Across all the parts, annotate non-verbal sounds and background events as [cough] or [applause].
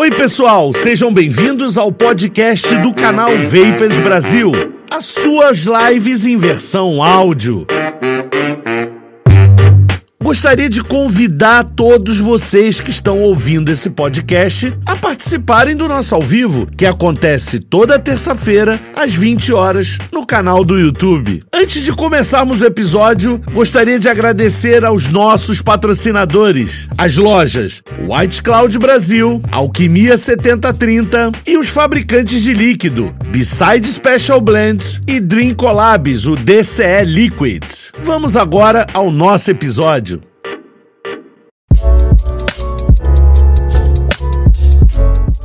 Oi, pessoal, sejam bem-vindos ao podcast do canal Vapers Brasil, as suas lives em versão áudio. Gostaria de convidar todos vocês que estão ouvindo esse podcast a participarem do nosso ao vivo, que acontece toda terça-feira às 20 horas no canal do YouTube. Antes de começarmos o episódio, gostaria de agradecer aos nossos patrocinadores, as lojas White Cloud Brasil, Alquimia 7030 e os fabricantes de líquido Beside Special Blends e Dream Collabs, o DCE Liquid. Vamos agora ao nosso episódio.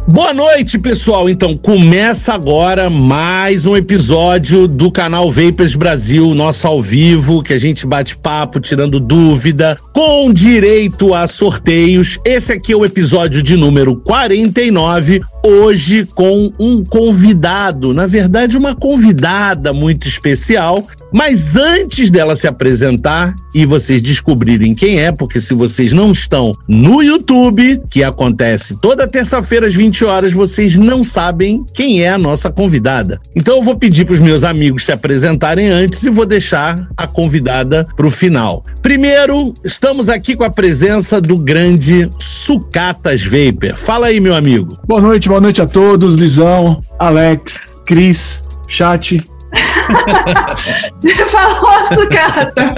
Boa noite, pessoal. Então, começa agora mais um episódio do canal Vapers Brasil, nosso ao vivo, que a gente bate papo, tirando dúvida, com direito a sorteios. Esse aqui é o episódio de número 49, hoje com um convidado, na verdade, uma convidada muito especial. Mas antes dela se apresentar e vocês descobrirem quem é, porque se vocês não estão no YouTube, que acontece toda terça-feira às 20 horas, vocês não sabem quem é a nossa convidada. Então eu vou pedir para os meus amigos se apresentarem antes e vou deixar a convidada para o final. Primeiro, estamos aqui com a presença do grande Sucatas Vapor. Fala aí, meu amigo. Boa noite, boa noite a todos, Lisão, Alex, Cris, chat. [laughs] Você falou, Sucata.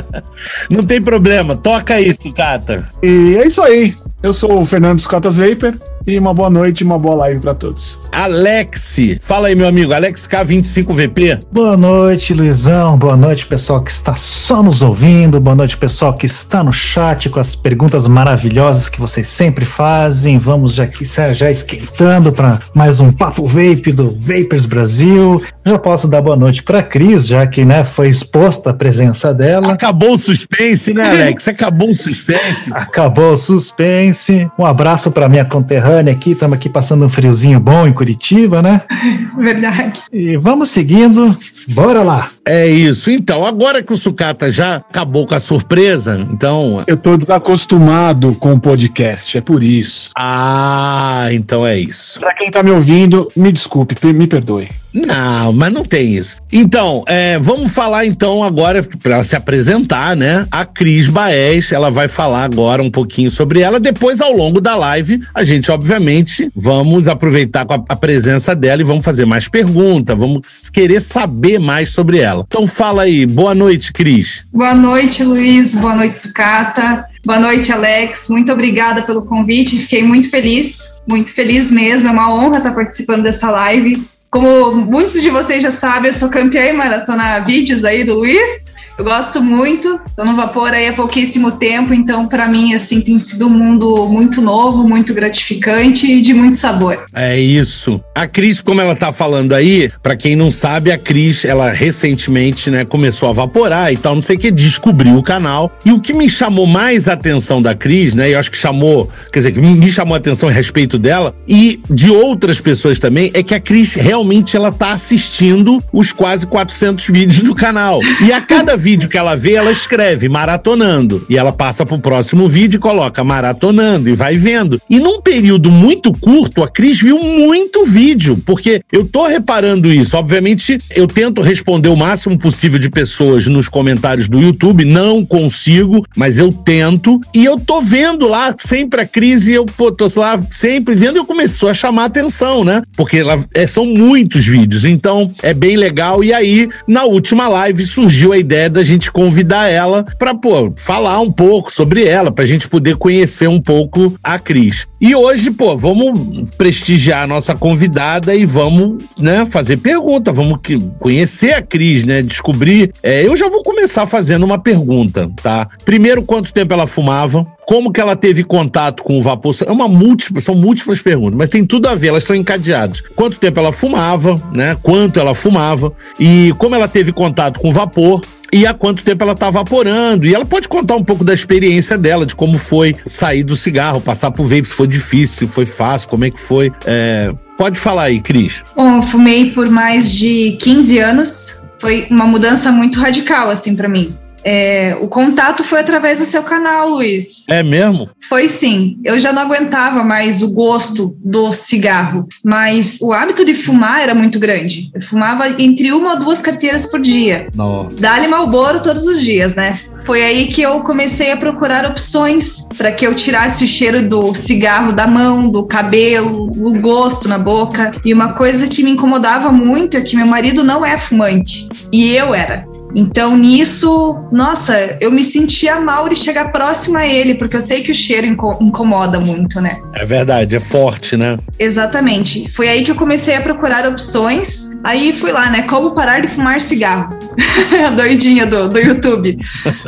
[laughs] Não tem problema, toca aí, Sucata. E é isso aí. Eu sou o Fernando Sucatas Vapor e uma boa noite e uma boa live para todos. Alex, fala aí, meu amigo, Alex K25VP. Boa noite, Luizão. Boa noite, pessoal que está só nos ouvindo. Boa noite, pessoal que está no chat com as perguntas maravilhosas que vocês sempre fazem. Vamos já aqui já esquentando para mais um papo vape do Vapers Brasil. Já posso dar boa noite para Cris, já que né, foi exposta a presença dela. Acabou o suspense, né, Alex? [laughs] Acabou o suspense. Acabou o suspense. Um abraço para minha conterrânea aqui. Estamos aqui passando um friozinho bom em Curitiba, né? [laughs] Verdade. E vamos seguindo. Bora lá. É isso. Então, agora que o Sucata já acabou com a surpresa, então. Eu tô desacostumado com o podcast, é por isso. Ah, então é isso. Pra quem tá me ouvindo, me desculpe, me perdoe. Não, mas não tem isso. Então, é, vamos falar então agora, para se apresentar, né? A Cris Baez, ela vai falar agora um pouquinho sobre ela. Depois, ao longo da live, a gente, obviamente, vamos aproveitar com a, a presença dela e vamos fazer mais perguntas, vamos querer saber mais sobre ela. Então, fala aí. Boa noite, Cris. Boa noite, Luiz. Boa noite, Sucata. Boa noite, Alex. Muito obrigada pelo convite. Fiquei muito feliz, muito feliz mesmo. É uma honra estar participando dessa live. Como muitos de vocês já sabem, eu sou campeã em maratona vídeos aí do Luiz. Eu gosto muito, tô no vapor aí há pouquíssimo tempo, então para mim assim tem sido um mundo muito novo, muito gratificante e de muito sabor. É isso. A Cris, como ela tá falando aí, para quem não sabe, a Cris, ela recentemente, né, começou a vaporar e tal, não sei o que, descobriu o canal. E o que me chamou mais a atenção da Cris, né, eu acho que chamou, quer dizer, que me chamou a atenção a respeito dela e de outras pessoas também, é que a Cris realmente ela tá assistindo os quase 400 vídeos do canal. E a cada vídeo que ela vê, ela escreve maratonando. E ela passa pro próximo vídeo e coloca maratonando e vai vendo. E num período muito curto, a Cris viu muito vídeo, porque eu tô reparando isso. Obviamente, eu tento responder o máximo possível de pessoas nos comentários do YouTube, não consigo, mas eu tento. E eu tô vendo lá sempre a Cris e eu pô, tô lá sempre vendo e começou a chamar atenção, né? Porque ela, é, são muitos vídeos, então é bem legal. E aí, na última live, surgiu a ideia da gente convidar ela para falar um pouco sobre ela, pra gente poder conhecer um pouco a Cris. E hoje, pô, vamos prestigiar a nossa convidada e vamos, né, fazer pergunta, vamos que, conhecer a Cris, né, descobrir. É, eu já vou começar fazendo uma pergunta, tá? Primeiro, quanto tempo ela fumava? Como que ela teve contato com o vapor? É uma múltipla, são múltiplas perguntas, mas tem tudo a ver, elas são encadeadas. Quanto tempo ela fumava, né? Quanto ela fumava e como ela teve contato com o vapor e há quanto tempo ela está vaporando. E ela pode contar um pouco da experiência dela, de como foi sair do cigarro, passar pro vape, se foi difícil, se foi fácil, como é que foi. É... Pode falar aí, Cris. Bom, eu fumei por mais de 15 anos. Foi uma mudança muito radical, assim, para mim. É, o contato foi através do seu canal, Luiz. É mesmo? Foi sim. Eu já não aguentava mais o gosto do cigarro, mas o hábito de fumar era muito grande. Eu fumava entre uma ou duas carteiras por dia. Nossa. Dá-lhe malboro todos os dias, né? Foi aí que eu comecei a procurar opções para que eu tirasse o cheiro do cigarro da mão, do cabelo, o gosto na boca. E uma coisa que me incomodava muito é que meu marido não é fumante e eu era. Então, nisso, nossa, eu me sentia mal de chegar próximo a ele, porque eu sei que o cheiro inco incomoda muito, né? É verdade, é forte, né? Exatamente. Foi aí que eu comecei a procurar opções. Aí fui lá, né? Como parar de fumar cigarro. [laughs] a doidinha do, do YouTube.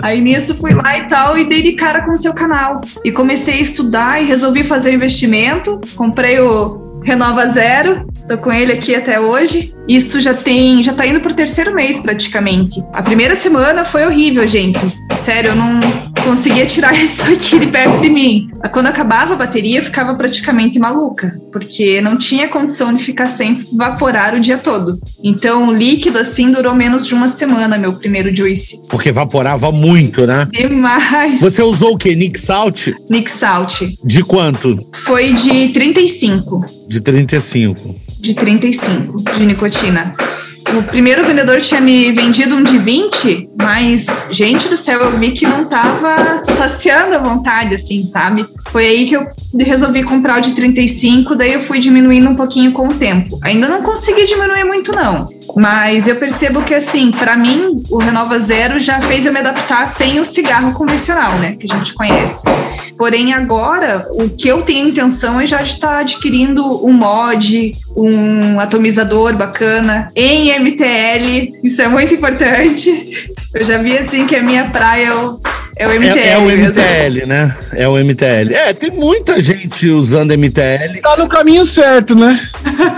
Aí nisso fui lá e tal, e dei de cara com o seu canal. E comecei a estudar e resolvi fazer investimento. Comprei o Renova Zero, tô com ele aqui até hoje. Isso já tem, já tá indo pro terceiro mês praticamente. A primeira semana foi horrível, gente. Sério, eu não conseguia tirar [laughs] isso aqui de perto de mim. Quando acabava a bateria, eu ficava praticamente maluca, porque não tinha condição de ficar sem vaporar o dia todo. Então, líquido assim durou menos de uma semana, meu primeiro juice. Porque evaporava muito, né? Demais. Você usou o quê? Nick Salt? Nick Salt. De quanto? Foi de 35. De 35 de 35 de nicotina. O primeiro vendedor tinha me vendido um de 20, mas, gente do céu, eu vi que não tava saciando a vontade, assim, sabe? Foi aí que eu resolvi comprar o de 35, daí eu fui diminuindo um pouquinho com o tempo. Ainda não consegui diminuir muito, não. Mas eu percebo que, assim, para mim, o Renova Zero já fez eu me adaptar sem o cigarro convencional, né? Que a gente conhece. Porém, agora, o que eu tenho intenção é já estar adquirindo um mod, um atomizador bacana em MTL. Isso é muito importante. Eu já vi, assim, que a minha praia é o, é o MTL. É, é o mesmo. MTL, né? É o MTL. É, tem muita gente usando MTL. Tá no caminho certo, né?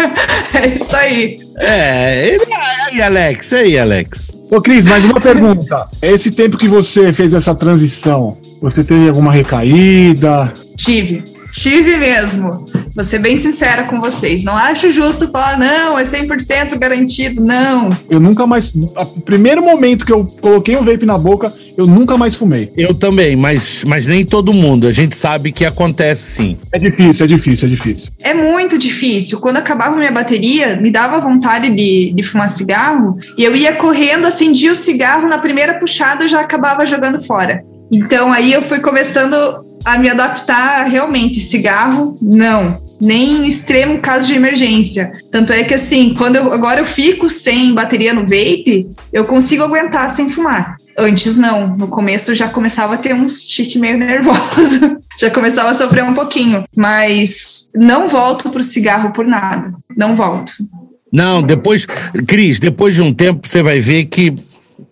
[laughs] é isso aí. É, ele, aí, Alex, aí, Alex. Ô, Cris, mais uma pergunta. Esse tempo que você fez essa transição, você teve alguma recaída? Tive. Tive mesmo. Vou ser bem sincera com vocês. Não acho justo falar, não, é 100% garantido. Não. Eu nunca mais. O primeiro momento que eu coloquei um vape na boca, eu nunca mais fumei. Eu também, mas, mas nem todo mundo. A gente sabe que acontece sim. É difícil, é difícil, é difícil. É muito difícil. Quando acabava minha bateria, me dava vontade de, de fumar cigarro e eu ia correndo, acendia o cigarro, na primeira puxada eu já acabava jogando fora. Então aí eu fui começando a me adaptar realmente. Cigarro, não. Nem em extremo caso de emergência. Tanto é que assim, quando eu, agora eu fico sem bateria no vape, eu consigo aguentar sem fumar. Antes não, no começo já começava a ter um tique meio [laughs] nervoso, já começava a sofrer um pouquinho, mas não volto pro cigarro por nada, não volto. Não, depois, Cris, depois de um tempo você vai ver que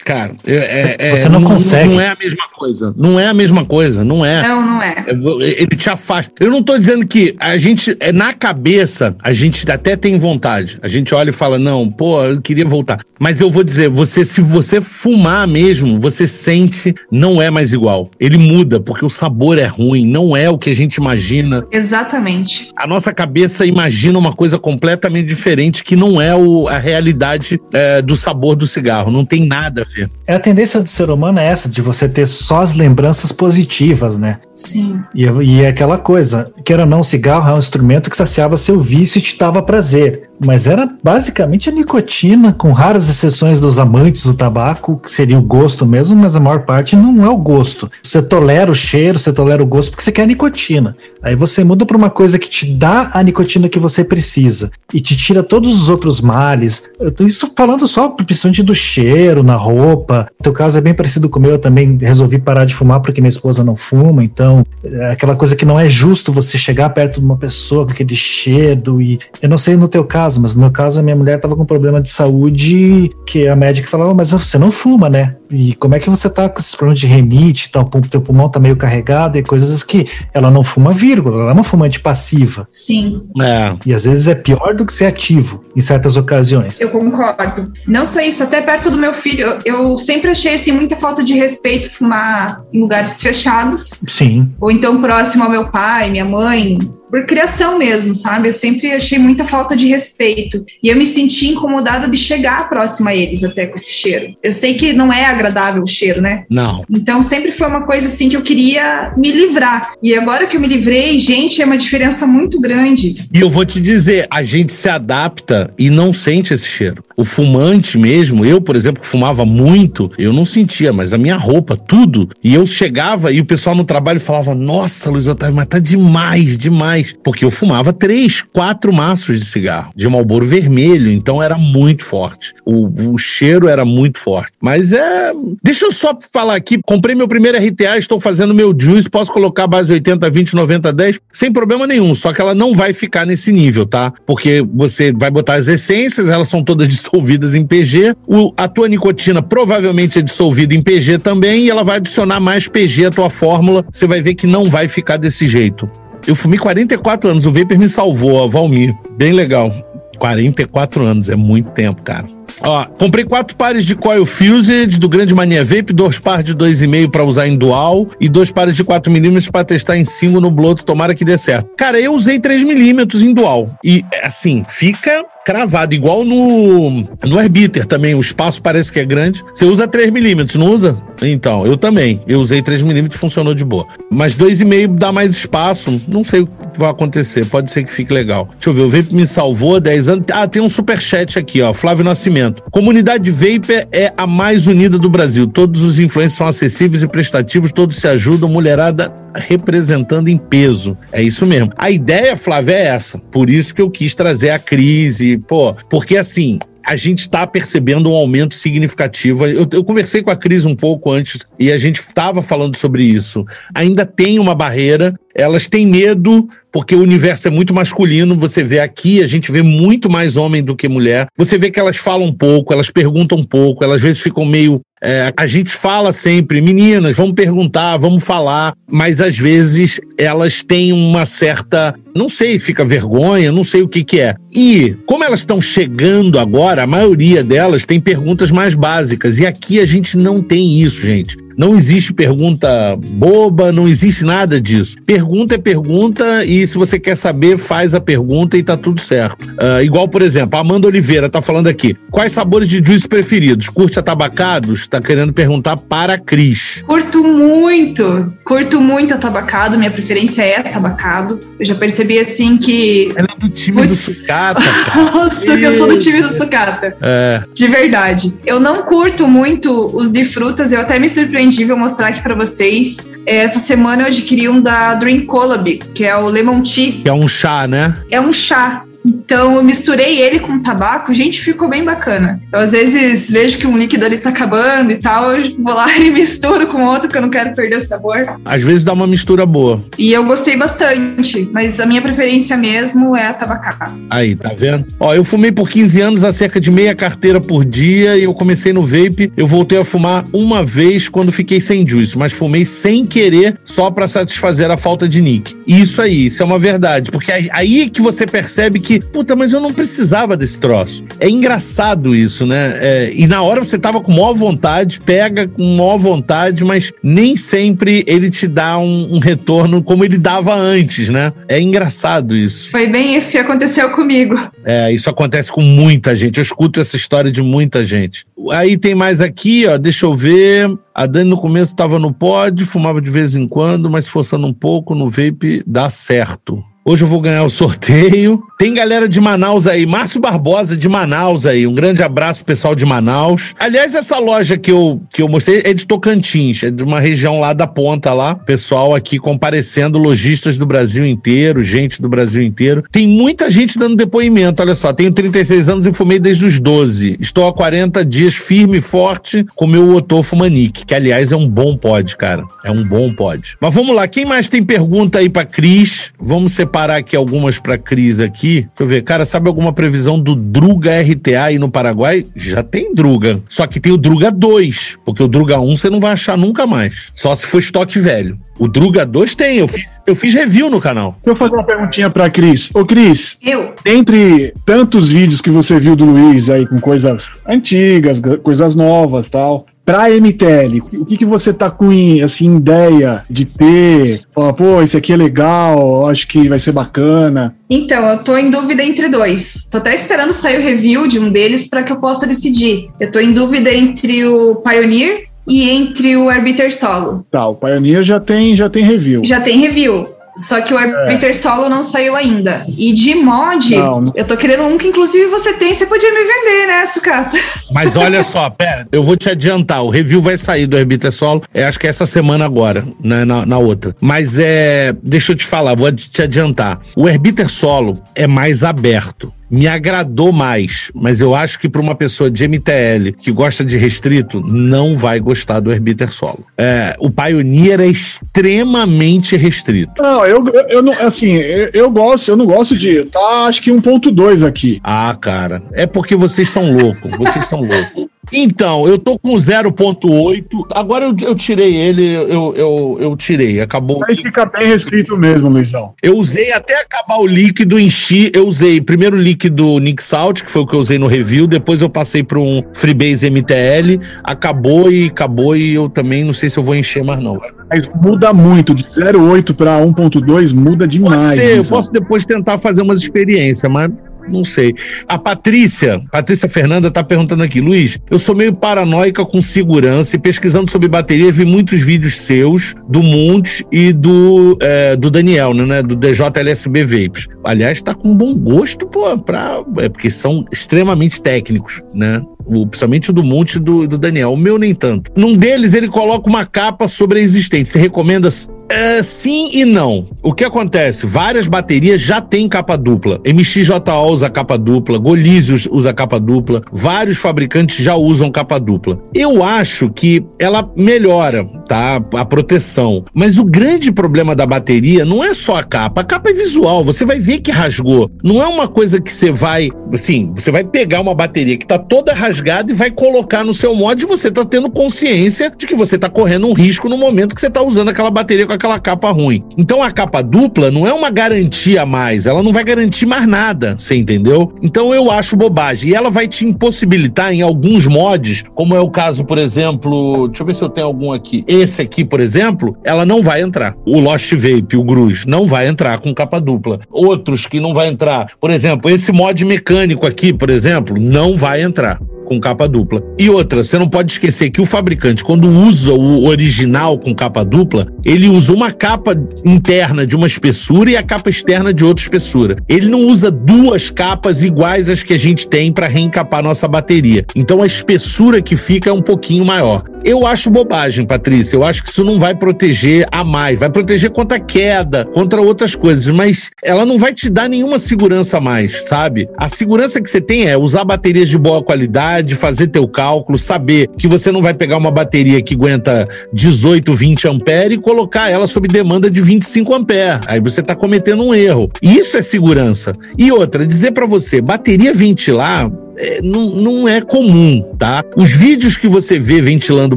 Cara, é, é, você não, não, consegue. Não é a mesma coisa. Não é a mesma coisa. Não é. Não, não é. Ele te afasta. Eu não tô dizendo que a gente, é, na cabeça, a gente até tem vontade. A gente olha e fala, não, pô, eu queria voltar. Mas eu vou dizer, você, se você fumar mesmo, você sente, não é mais igual. Ele muda, porque o sabor é ruim, não é o que a gente imagina. Exatamente. A nossa cabeça imagina uma coisa completamente diferente que não é o, a realidade é, do sabor do cigarro. Não tem nada É a tendência do ser humano é essa, de você ter só as lembranças positivas, né? Sim. E, e é aquela coisa, queira ou não, o cigarro é um instrumento que saciava seu vício e te dava prazer. Mas era basicamente a nicotina, com raras exceções dos amantes do tabaco, que seria o gosto mesmo, mas a maior parte não é o gosto. Você tolera o cheiro, você tolera o gosto porque você quer a nicotina. Aí você muda para uma coisa que te dá a nicotina que você precisa e te tira todos os outros males. Isso falando só principalmente do cheiro na roupa. O teu caso é bem parecido com o meu, eu também resolvi parar de fumar porque minha esposa não fuma, então é aquela coisa que não é justo você chegar perto de uma pessoa com aquele cheiro e eu não sei no teu caso caso, mas no meu caso a minha mulher estava com problema de saúde que a médica falava, mas você não fuma, né? E como é que você tá com esses problemas de renite e tal, o teu pulmão tá meio carregado e coisas que ela não fuma vírgula, ela é uma fumante passiva. Sim. É. E às vezes é pior do que ser ativo em certas ocasiões. Eu concordo. Não só isso, até perto do meu filho, eu sempre achei assim muita falta de respeito fumar em lugares fechados. Sim. Ou então próximo ao meu pai, minha mãe, por criação mesmo, sabe? Eu sempre achei muita falta de respeito. E eu me senti incomodada de chegar próxima a eles até com esse cheiro. Eu sei que não é agradável o cheiro, né? Não. Então sempre foi uma coisa assim que eu queria me livrar. E agora que eu me livrei, gente, é uma diferença muito grande. E eu vou te dizer, a gente se adapta e não sente esse cheiro. O fumante mesmo, eu, por exemplo, que fumava muito, eu não sentia, mas a minha roupa, tudo. E eu chegava e o pessoal no trabalho falava: Nossa, Luiz Otávio, mas tá demais, demais. Porque eu fumava três, quatro maços de cigarro, de malboro vermelho, então era muito forte. O, o cheiro era muito forte. Mas é. Deixa eu só falar aqui: comprei meu primeiro RTA, estou fazendo meu juice, posso colocar base 80, 20, 90, 10, sem problema nenhum. Só que ela não vai ficar nesse nível, tá? Porque você vai botar as essências, elas são todas [laughs] dissolvidas em PG. O, a tua nicotina provavelmente é dissolvida em PG também, e ela vai adicionar mais PG à tua fórmula. Você vai ver que não vai ficar desse jeito. Eu fumei 44 anos, o Vapor me salvou, a Valmir. Bem legal. 44 anos, é muito tempo, cara. Ó, comprei quatro pares de coil fused do Grande Mania Vape, dois pares de 2,5 para usar em dual e dois pares de 4 milímetros para testar em single no Bloto, tomara que dê certo. Cara, eu usei 3 milímetros em dual e assim, fica cravado, igual no, no Airbiter também. O espaço parece que é grande. Você usa 3mm, não usa? Então, eu também. Eu usei 3mm e funcionou de boa. Mas 2,5 dá mais espaço. Não sei o que vai acontecer. Pode ser que fique legal. Deixa eu ver. O Vape me salvou 10 anos. Ah, tem um superchat aqui, ó. Flávio Nascimento. Comunidade Vape é a mais unida do Brasil. Todos os influencers são acessíveis e prestativos, todos se ajudam. Mulherada representando em peso. É isso mesmo. A ideia, Flávio, é essa. Por isso que eu quis trazer a crise, pô, porque assim, a gente está percebendo um aumento significativo. Eu, eu, conversei com a Cris um pouco antes e a gente estava falando sobre isso. Ainda tem uma barreira, elas têm medo porque o universo é muito masculino. Você vê aqui, a gente vê muito mais homem do que mulher. Você vê que elas falam pouco, elas perguntam um pouco, elas às vezes ficam meio. É, a gente fala sempre, meninas, vamos perguntar, vamos falar, mas às vezes elas têm uma certa. Não sei, fica vergonha, não sei o que, que é. E, como elas estão chegando agora, a maioria delas tem perguntas mais básicas. E aqui a gente não tem isso, gente. Não existe pergunta boba, não existe nada disso. Pergunta é pergunta e se você quer saber, faz a pergunta e tá tudo certo. Uh, igual, por exemplo, a Amanda Oliveira tá falando aqui. Quais sabores de juice preferidos? Curte atabacados? Tá querendo perguntar para a Cris. Curto muito, curto muito atabacado. Minha preferência é atabacado. Eu já percebi assim que. Ela é do time Puts... do sucata. [laughs] Nossa, eu sou do time do sucata. É. De verdade. Eu não curto muito os de frutas, eu até me surpreendi vou mostrar aqui para vocês. É, essa semana eu adquiri um da Dream Collab, que é o Lemon Tea. Que é um chá, né? É um chá. Então eu misturei ele com tabaco, gente, ficou bem bacana. Eu às vezes vejo que um líquido ali tá acabando e tal, eu vou lá [laughs] e misturo com outro que eu não quero perder o sabor. Às vezes dá uma mistura boa. E eu gostei bastante, mas a minha preferência mesmo é a tabacada. Aí, tá vendo? Ó, eu fumei por 15 anos a cerca de meia carteira por dia e eu comecei no vape. Eu voltei a fumar uma vez quando fiquei sem juice, mas fumei sem querer só para satisfazer a falta de nick. Isso aí, isso é uma verdade, porque aí que você percebe que que, puta, mas eu não precisava desse troço. É engraçado isso, né? É, e na hora você tava com maior vontade, pega com maior vontade, mas nem sempre ele te dá um, um retorno como ele dava antes, né? É engraçado isso. Foi bem isso que aconteceu comigo. É, isso acontece com muita gente. Eu escuto essa história de muita gente. Aí tem mais aqui, ó, deixa eu ver. A Dani no começo estava no pod, fumava de vez em quando, mas forçando um pouco no vape dá certo. Hoje eu vou ganhar o sorteio. Tem galera de Manaus aí, Márcio Barbosa de Manaus aí. Um grande abraço pessoal de Manaus. Aliás, essa loja que eu, que eu mostrei é de Tocantins, é de uma região lá da ponta lá. Pessoal aqui comparecendo, lojistas do Brasil inteiro, gente do Brasil inteiro. Tem muita gente dando depoimento, olha só. Tenho 36 anos e fumei desde os 12. Estou há 40 dias firme e forte com meu Otô Fumanique, que aliás é um bom pod, cara. É um bom pod. Mas vamos lá, quem mais tem pergunta aí pra Cris? Vamos ser separar aqui algumas para Cris aqui. Deixa eu ver. Cara, sabe alguma previsão do Druga RTA aí no Paraguai? Já tem Druga. Só que tem o Druga 2, porque o Druga 1 você não vai achar nunca mais. Só se for estoque velho. O Druga 2 tem, eu fiz, eu fiz review no canal. Deixa eu fazer uma perguntinha pra Cris. Ô, Cris. Eu. Dentre tantos vídeos que você viu do Luiz aí com coisas antigas, coisas novas tal, para MTL, o que, que você tá com assim ideia de ter? Fala, pô, esse aqui é legal, acho que vai ser bacana. Então, eu tô em dúvida entre dois. Tô até esperando sair o review de um deles para que eu possa decidir. Eu tô em dúvida entre o Pioneer e entre o Arbiter Solo. Tá, o Pioneer já tem, já tem review. Já tem review. Só que o Arbiter é. Solo não saiu ainda. E de mod, não, não. eu tô querendo um que inclusive você tem, você podia me vender, né, Sucata? Mas olha [laughs] só, pera, eu vou te adiantar, o review vai sair do Arbiter Solo, é, acho que é essa semana agora, né, na, na outra. Mas é, deixa eu te falar, vou te adiantar. O Arbiter Solo é mais aberto me agradou mais, mas eu acho que para uma pessoa de MTL que gosta de restrito, não vai gostar do Herbiter Solo. É, o Pioneer é extremamente restrito. Não, eu, eu, eu não, assim, eu, eu, gosto, eu não gosto de, tá, acho que 1.2 aqui. Ah, cara, é porque vocês são loucos, vocês são loucos. Então, eu tô com 0.8. Agora eu, eu, tirei ele, eu, eu, eu tirei. Acabou. Aí fica bem restrito mesmo, Luizão. Eu usei até acabar o líquido, enchi. Eu usei primeiro o líquido Nick Salt, que foi o que eu usei no review. Depois eu passei para um Freebase MTL. Acabou e acabou. E eu também não sei se eu vou encher mais, não. Mas muda muito, de 0.8 para 1.2 muda demais. Pode ser, eu posso depois tentar fazer umas experiências, mas não sei. A Patrícia, Patrícia Fernanda tá perguntando aqui, Luiz, eu sou meio paranoica com segurança e pesquisando sobre bateria vi muitos vídeos seus, do Monte e do, é, do Daniel, né, do DJLSB Vapes. Aliás, tá com bom gosto, pô, pra, é porque são extremamente técnicos, né? O, principalmente o do Monte do, do Daniel. O meu nem tanto. Num deles, ele coloca uma capa sobre a existente. Você recomenda é, sim e não. O que acontece? Várias baterias já têm capa dupla. MXJO usa capa dupla, Golizio usa capa dupla, vários fabricantes já usam capa dupla. Eu acho que ela melhora, tá? A proteção. Mas o grande problema da bateria não é só a capa. A capa é visual, você vai ver que rasgou. Não é uma coisa que você vai, assim, você vai pegar uma bateria que tá toda rasgada e vai colocar no seu mod e você tá tendo consciência de que você tá correndo um risco no momento que você tá usando aquela bateria com aquela capa ruim. Então a capa dupla não é uma garantia a mais, ela não vai garantir mais nada, você entendeu? Então eu acho bobagem. E ela vai te impossibilitar em alguns mods, como é o caso, por exemplo, deixa eu ver se eu tenho algum aqui. Esse aqui, por exemplo, ela não vai entrar. O Lost Vape, o Gruz, não vai entrar com capa dupla. Outros que não vai entrar, por exemplo, esse mod mecânico aqui, por exemplo, não vai entrar com capa dupla. E outra, você não pode esquecer que o fabricante, quando usa o original com capa dupla, ele usa uma capa interna de uma espessura e a capa externa de outra espessura. Ele não usa duas capas iguais às que a gente tem para reencapar nossa bateria. Então a espessura que fica é um pouquinho maior. Eu acho bobagem, Patrícia. Eu acho que isso não vai proteger a mais. Vai proteger contra queda, contra outras coisas, mas ela não vai te dar nenhuma segurança a mais, sabe? A segurança que você tem é usar baterias de boa qualidade, fazer teu cálculo, saber que você não vai pegar uma bateria que aguenta 18, 20 ampere e colocar ela sob demanda de 25 ampere. Aí você está cometendo um erro. Isso é segurança. E outra, dizer para você, bateria ventilar é, não, não é comum, tá? Os vídeos que você vê ventilando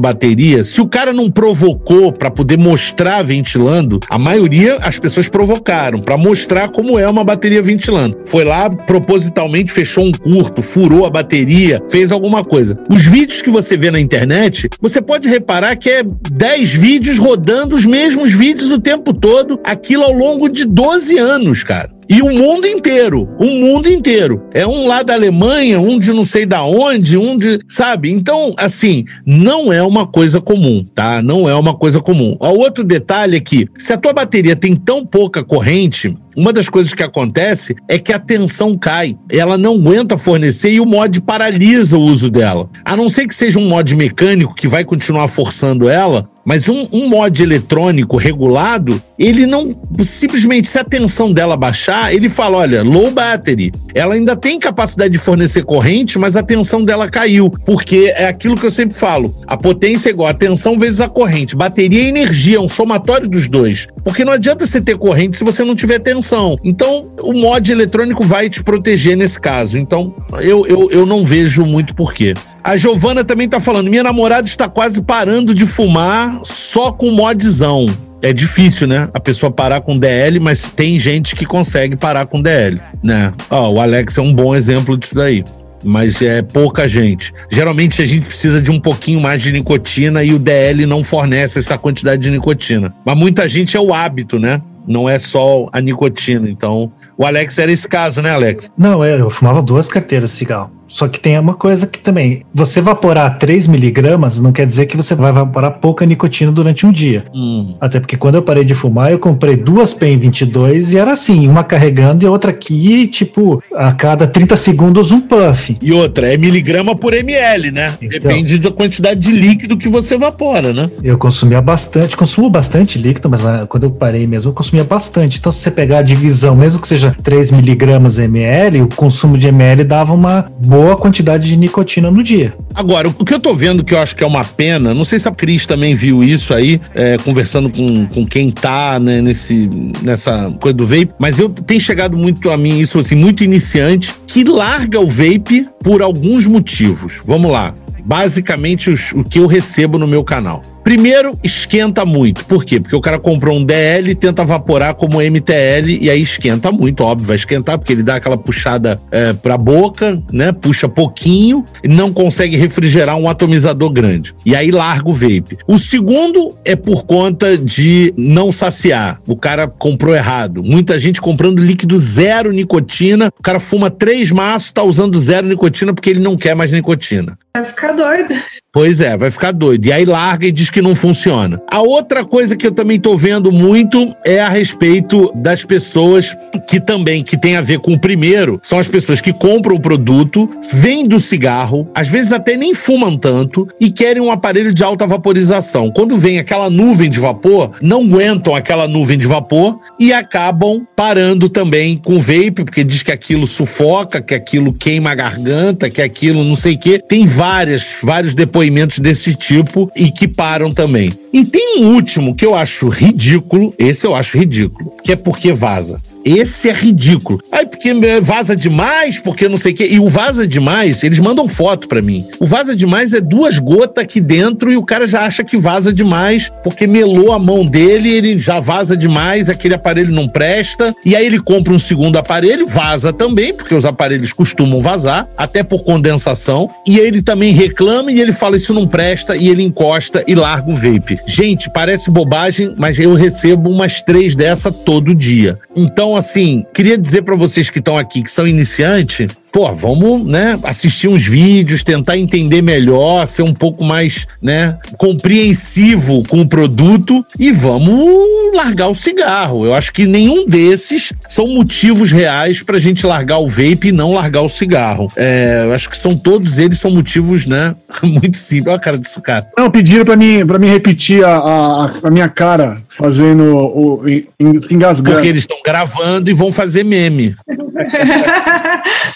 bateria, se o cara não provocou para poder mostrar ventilando, a maioria as pessoas provocaram para mostrar como é uma bateria ventilando. Foi lá propositalmente fechou um curto, furou a bateria, fez alguma coisa. Os vídeos que você vê na internet, você pode reparar que é 10 vídeos rodando os mesmos vídeos o tempo todo, aquilo ao longo de 12 anos, cara. E o mundo inteiro, o mundo inteiro. É um lá da Alemanha, um de não sei da onde, um de, sabe? Então, assim, não é uma coisa comum, tá? Não é uma coisa comum. O outro detalhe é que se a tua bateria tem tão pouca corrente, uma das coisas que acontece é que a tensão cai. Ela não aguenta fornecer e o mod paralisa o uso dela. A não ser que seja um mod mecânico que vai continuar forçando ela, mas um, um mod eletrônico regulado, ele não. Simplesmente, se a tensão dela baixar, ele fala: olha, low battery. Ela ainda tem capacidade de fornecer corrente, mas a tensão dela caiu. Porque é aquilo que eu sempre falo: a potência é igual a tensão vezes a corrente. Bateria e energia, é um somatório dos dois. Porque não adianta você ter corrente se você não tiver tensão. Então, o mod eletrônico vai te proteger nesse caso. Então, eu, eu, eu não vejo muito porquê. A Giovana também tá falando: minha namorada está quase parando de fumar só com modzão. É difícil, né? A pessoa parar com DL, mas tem gente que consegue parar com DL, né? Ó, o Alex é um bom exemplo disso daí. mas é pouca gente. Geralmente a gente precisa de um pouquinho mais de nicotina e o DL não fornece essa quantidade de nicotina. Mas muita gente é o hábito, né? Não é só a nicotina. Então, o Alex era esse caso, né, Alex? Não, é, eu fumava duas carteiras de cigarro. Só que tem uma coisa que também, você evaporar 3 miligramas não quer dizer que você vai evaporar pouca nicotina durante um dia. Hum. Até porque quando eu parei de fumar, eu comprei duas PEN 22 e era assim, uma carregando e outra aqui, tipo, a cada 30 segundos um puff. E outra, é miligrama por ml, né? Então. Depende da quantidade de líquido que você evapora, né? Eu consumia bastante, consumo bastante líquido, mas ah, quando eu parei mesmo, eu consumia bastante. Então, se você pegar a divisão, mesmo que seja 3 miligramas ml, o consumo de ml dava uma boa quantidade de nicotina no dia. Agora, o que eu tô vendo que eu acho que é uma pena, não sei se a Cris também viu isso aí, é, conversando com, com quem tá né, nesse, nessa coisa do vape, mas eu tem chegado muito a mim isso assim, muito iniciante, que larga o vape por alguns motivos. Vamos lá. Basicamente, os- o que eu recebo no meu canal. Primeiro, esquenta muito. Por quê? Porque o cara comprou um DL e tenta evaporar como MTL e aí esquenta muito, óbvio, vai esquentar, porque ele dá aquela puxada é, pra boca, né? Puxa pouquinho e não consegue refrigerar um atomizador grande. E aí larga o vape. O segundo é por conta de não saciar. O cara comprou errado. Muita gente comprando líquido zero nicotina. O cara fuma três maços, tá usando zero nicotina porque ele não quer mais nicotina. Vai ficar doido. Pois é, vai ficar doido. E aí larga e diz que não funciona. A outra coisa que eu também tô vendo muito é a respeito das pessoas que também, que tem a ver com o primeiro, são as pessoas que compram o produto, vêm do cigarro, às vezes até nem fumam tanto e querem um aparelho de alta vaporização. Quando vem aquela nuvem de vapor, não aguentam aquela nuvem de vapor e acabam parando também com o vape, porque diz que aquilo sufoca, que aquilo queima a garganta, que aquilo não sei o quê. Tem várias, vários depoimentos desse tipo e que param também. E tem um último que eu acho ridículo, esse eu acho ridículo, que é porque vaza. Esse é ridículo. Aí porque vaza demais, porque não sei o quê. E o vaza demais, eles mandam foto pra mim. O vaza demais é duas gotas aqui dentro e o cara já acha que vaza demais porque melou a mão dele, ele já vaza demais, aquele aparelho não presta. E aí ele compra um segundo aparelho, vaza também, porque os aparelhos costumam vazar, até por condensação. E aí ele também reclama e ele fala isso não presta e ele encosta e larga o vape. Gente, parece bobagem, mas eu recebo umas três dessa todo dia. Então, assim, queria dizer pra vocês que estão aqui, que são iniciantes, pô, vamos, né, assistir uns vídeos, tentar entender melhor, ser um pouco mais, né, compreensivo com o produto e vamos largar o cigarro. Eu acho que nenhum desses são motivos reais pra gente largar o vape e não largar o cigarro. É, eu acho que são todos eles são motivos, né, [laughs] muito simples. Olha a cara de sucata. Não, pediram pra mim, pra mim repetir a, a, a minha cara fazendo o, em- se engasgando. Porque eles estão gravando e vão fazer meme. [laughs]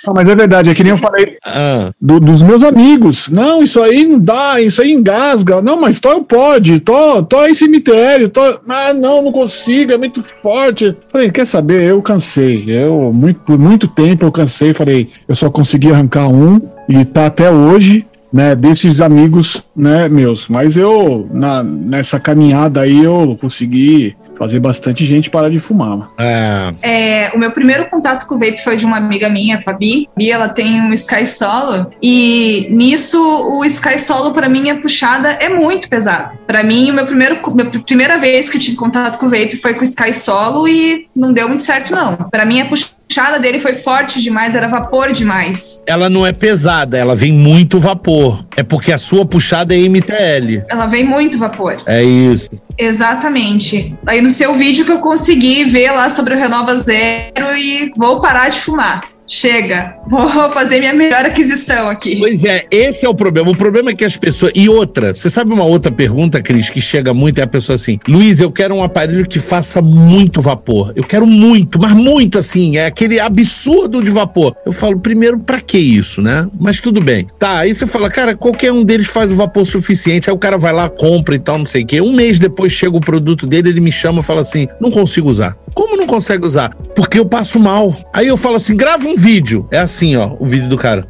Não, mas é verdade, é que nem eu falei Ah, do- dos meus amigos. Não, isso aí não dá, isso aí engasga. Não, mas to pode, to, to esse cemitério, to... Ah, não, não consigo, é muito forte. Falei, quer saber? Eu cansei. Eu, muito, por muito tempo eu cansei, falei, eu só consegui arrancar um e tá até hoje. Né, desses amigos, né, meus, mas eu na, nessa caminhada aí eu consegui fazer bastante gente parar de fumar. é, É, o meu primeiro contato com o vape foi de uma amiga minha, a Fabi. Fabi, ela tem um Sky Solo e nisso o Sky Solo para mim a puxada é muito pesado. Para mim, o meu primeiro minha primeira vez que eu tive contato com o vape foi com o Sky Solo e não deu muito certo não. Para mim a puxada dele foi forte demais, era vapor demais. ela não é pesada, ela vem muito vapor. É porque a sua puxada é MTL. Ela vem muito vapor. É isso. Exatamente. Aí no seu vídeo que eu consegui ver lá sobre o Renova Zero e vou parar de fumar. Chega, vou fazer minha melhor aquisição aqui. Pois é, esse é o problema. O problema é que as pessoas. E outra, você sabe uma outra pergunta, Cris, que chega muito é a pessoa assim: Luiz, eu quero um aparelho que faça muito vapor. Eu quero muito, mas muito assim. É aquele absurdo de vapor. Eu falo, primeiro, pra que isso, né? Mas tudo bem. Tá, aí você fala, cara, qualquer um deles faz o vapor suficiente. Aí o cara vai lá, compra e tal, não sei o quê. Um mês depois chega o produto dele, ele me chama e fala assim: não consigo usar. Como não consegue usar? Porque eu passo mal. Aí eu falo assim: grava um vídeo. É assim, ó, o vídeo do cara.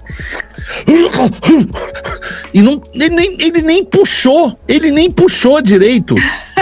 E não, ele, nem, ele nem puxou. Ele nem puxou direito.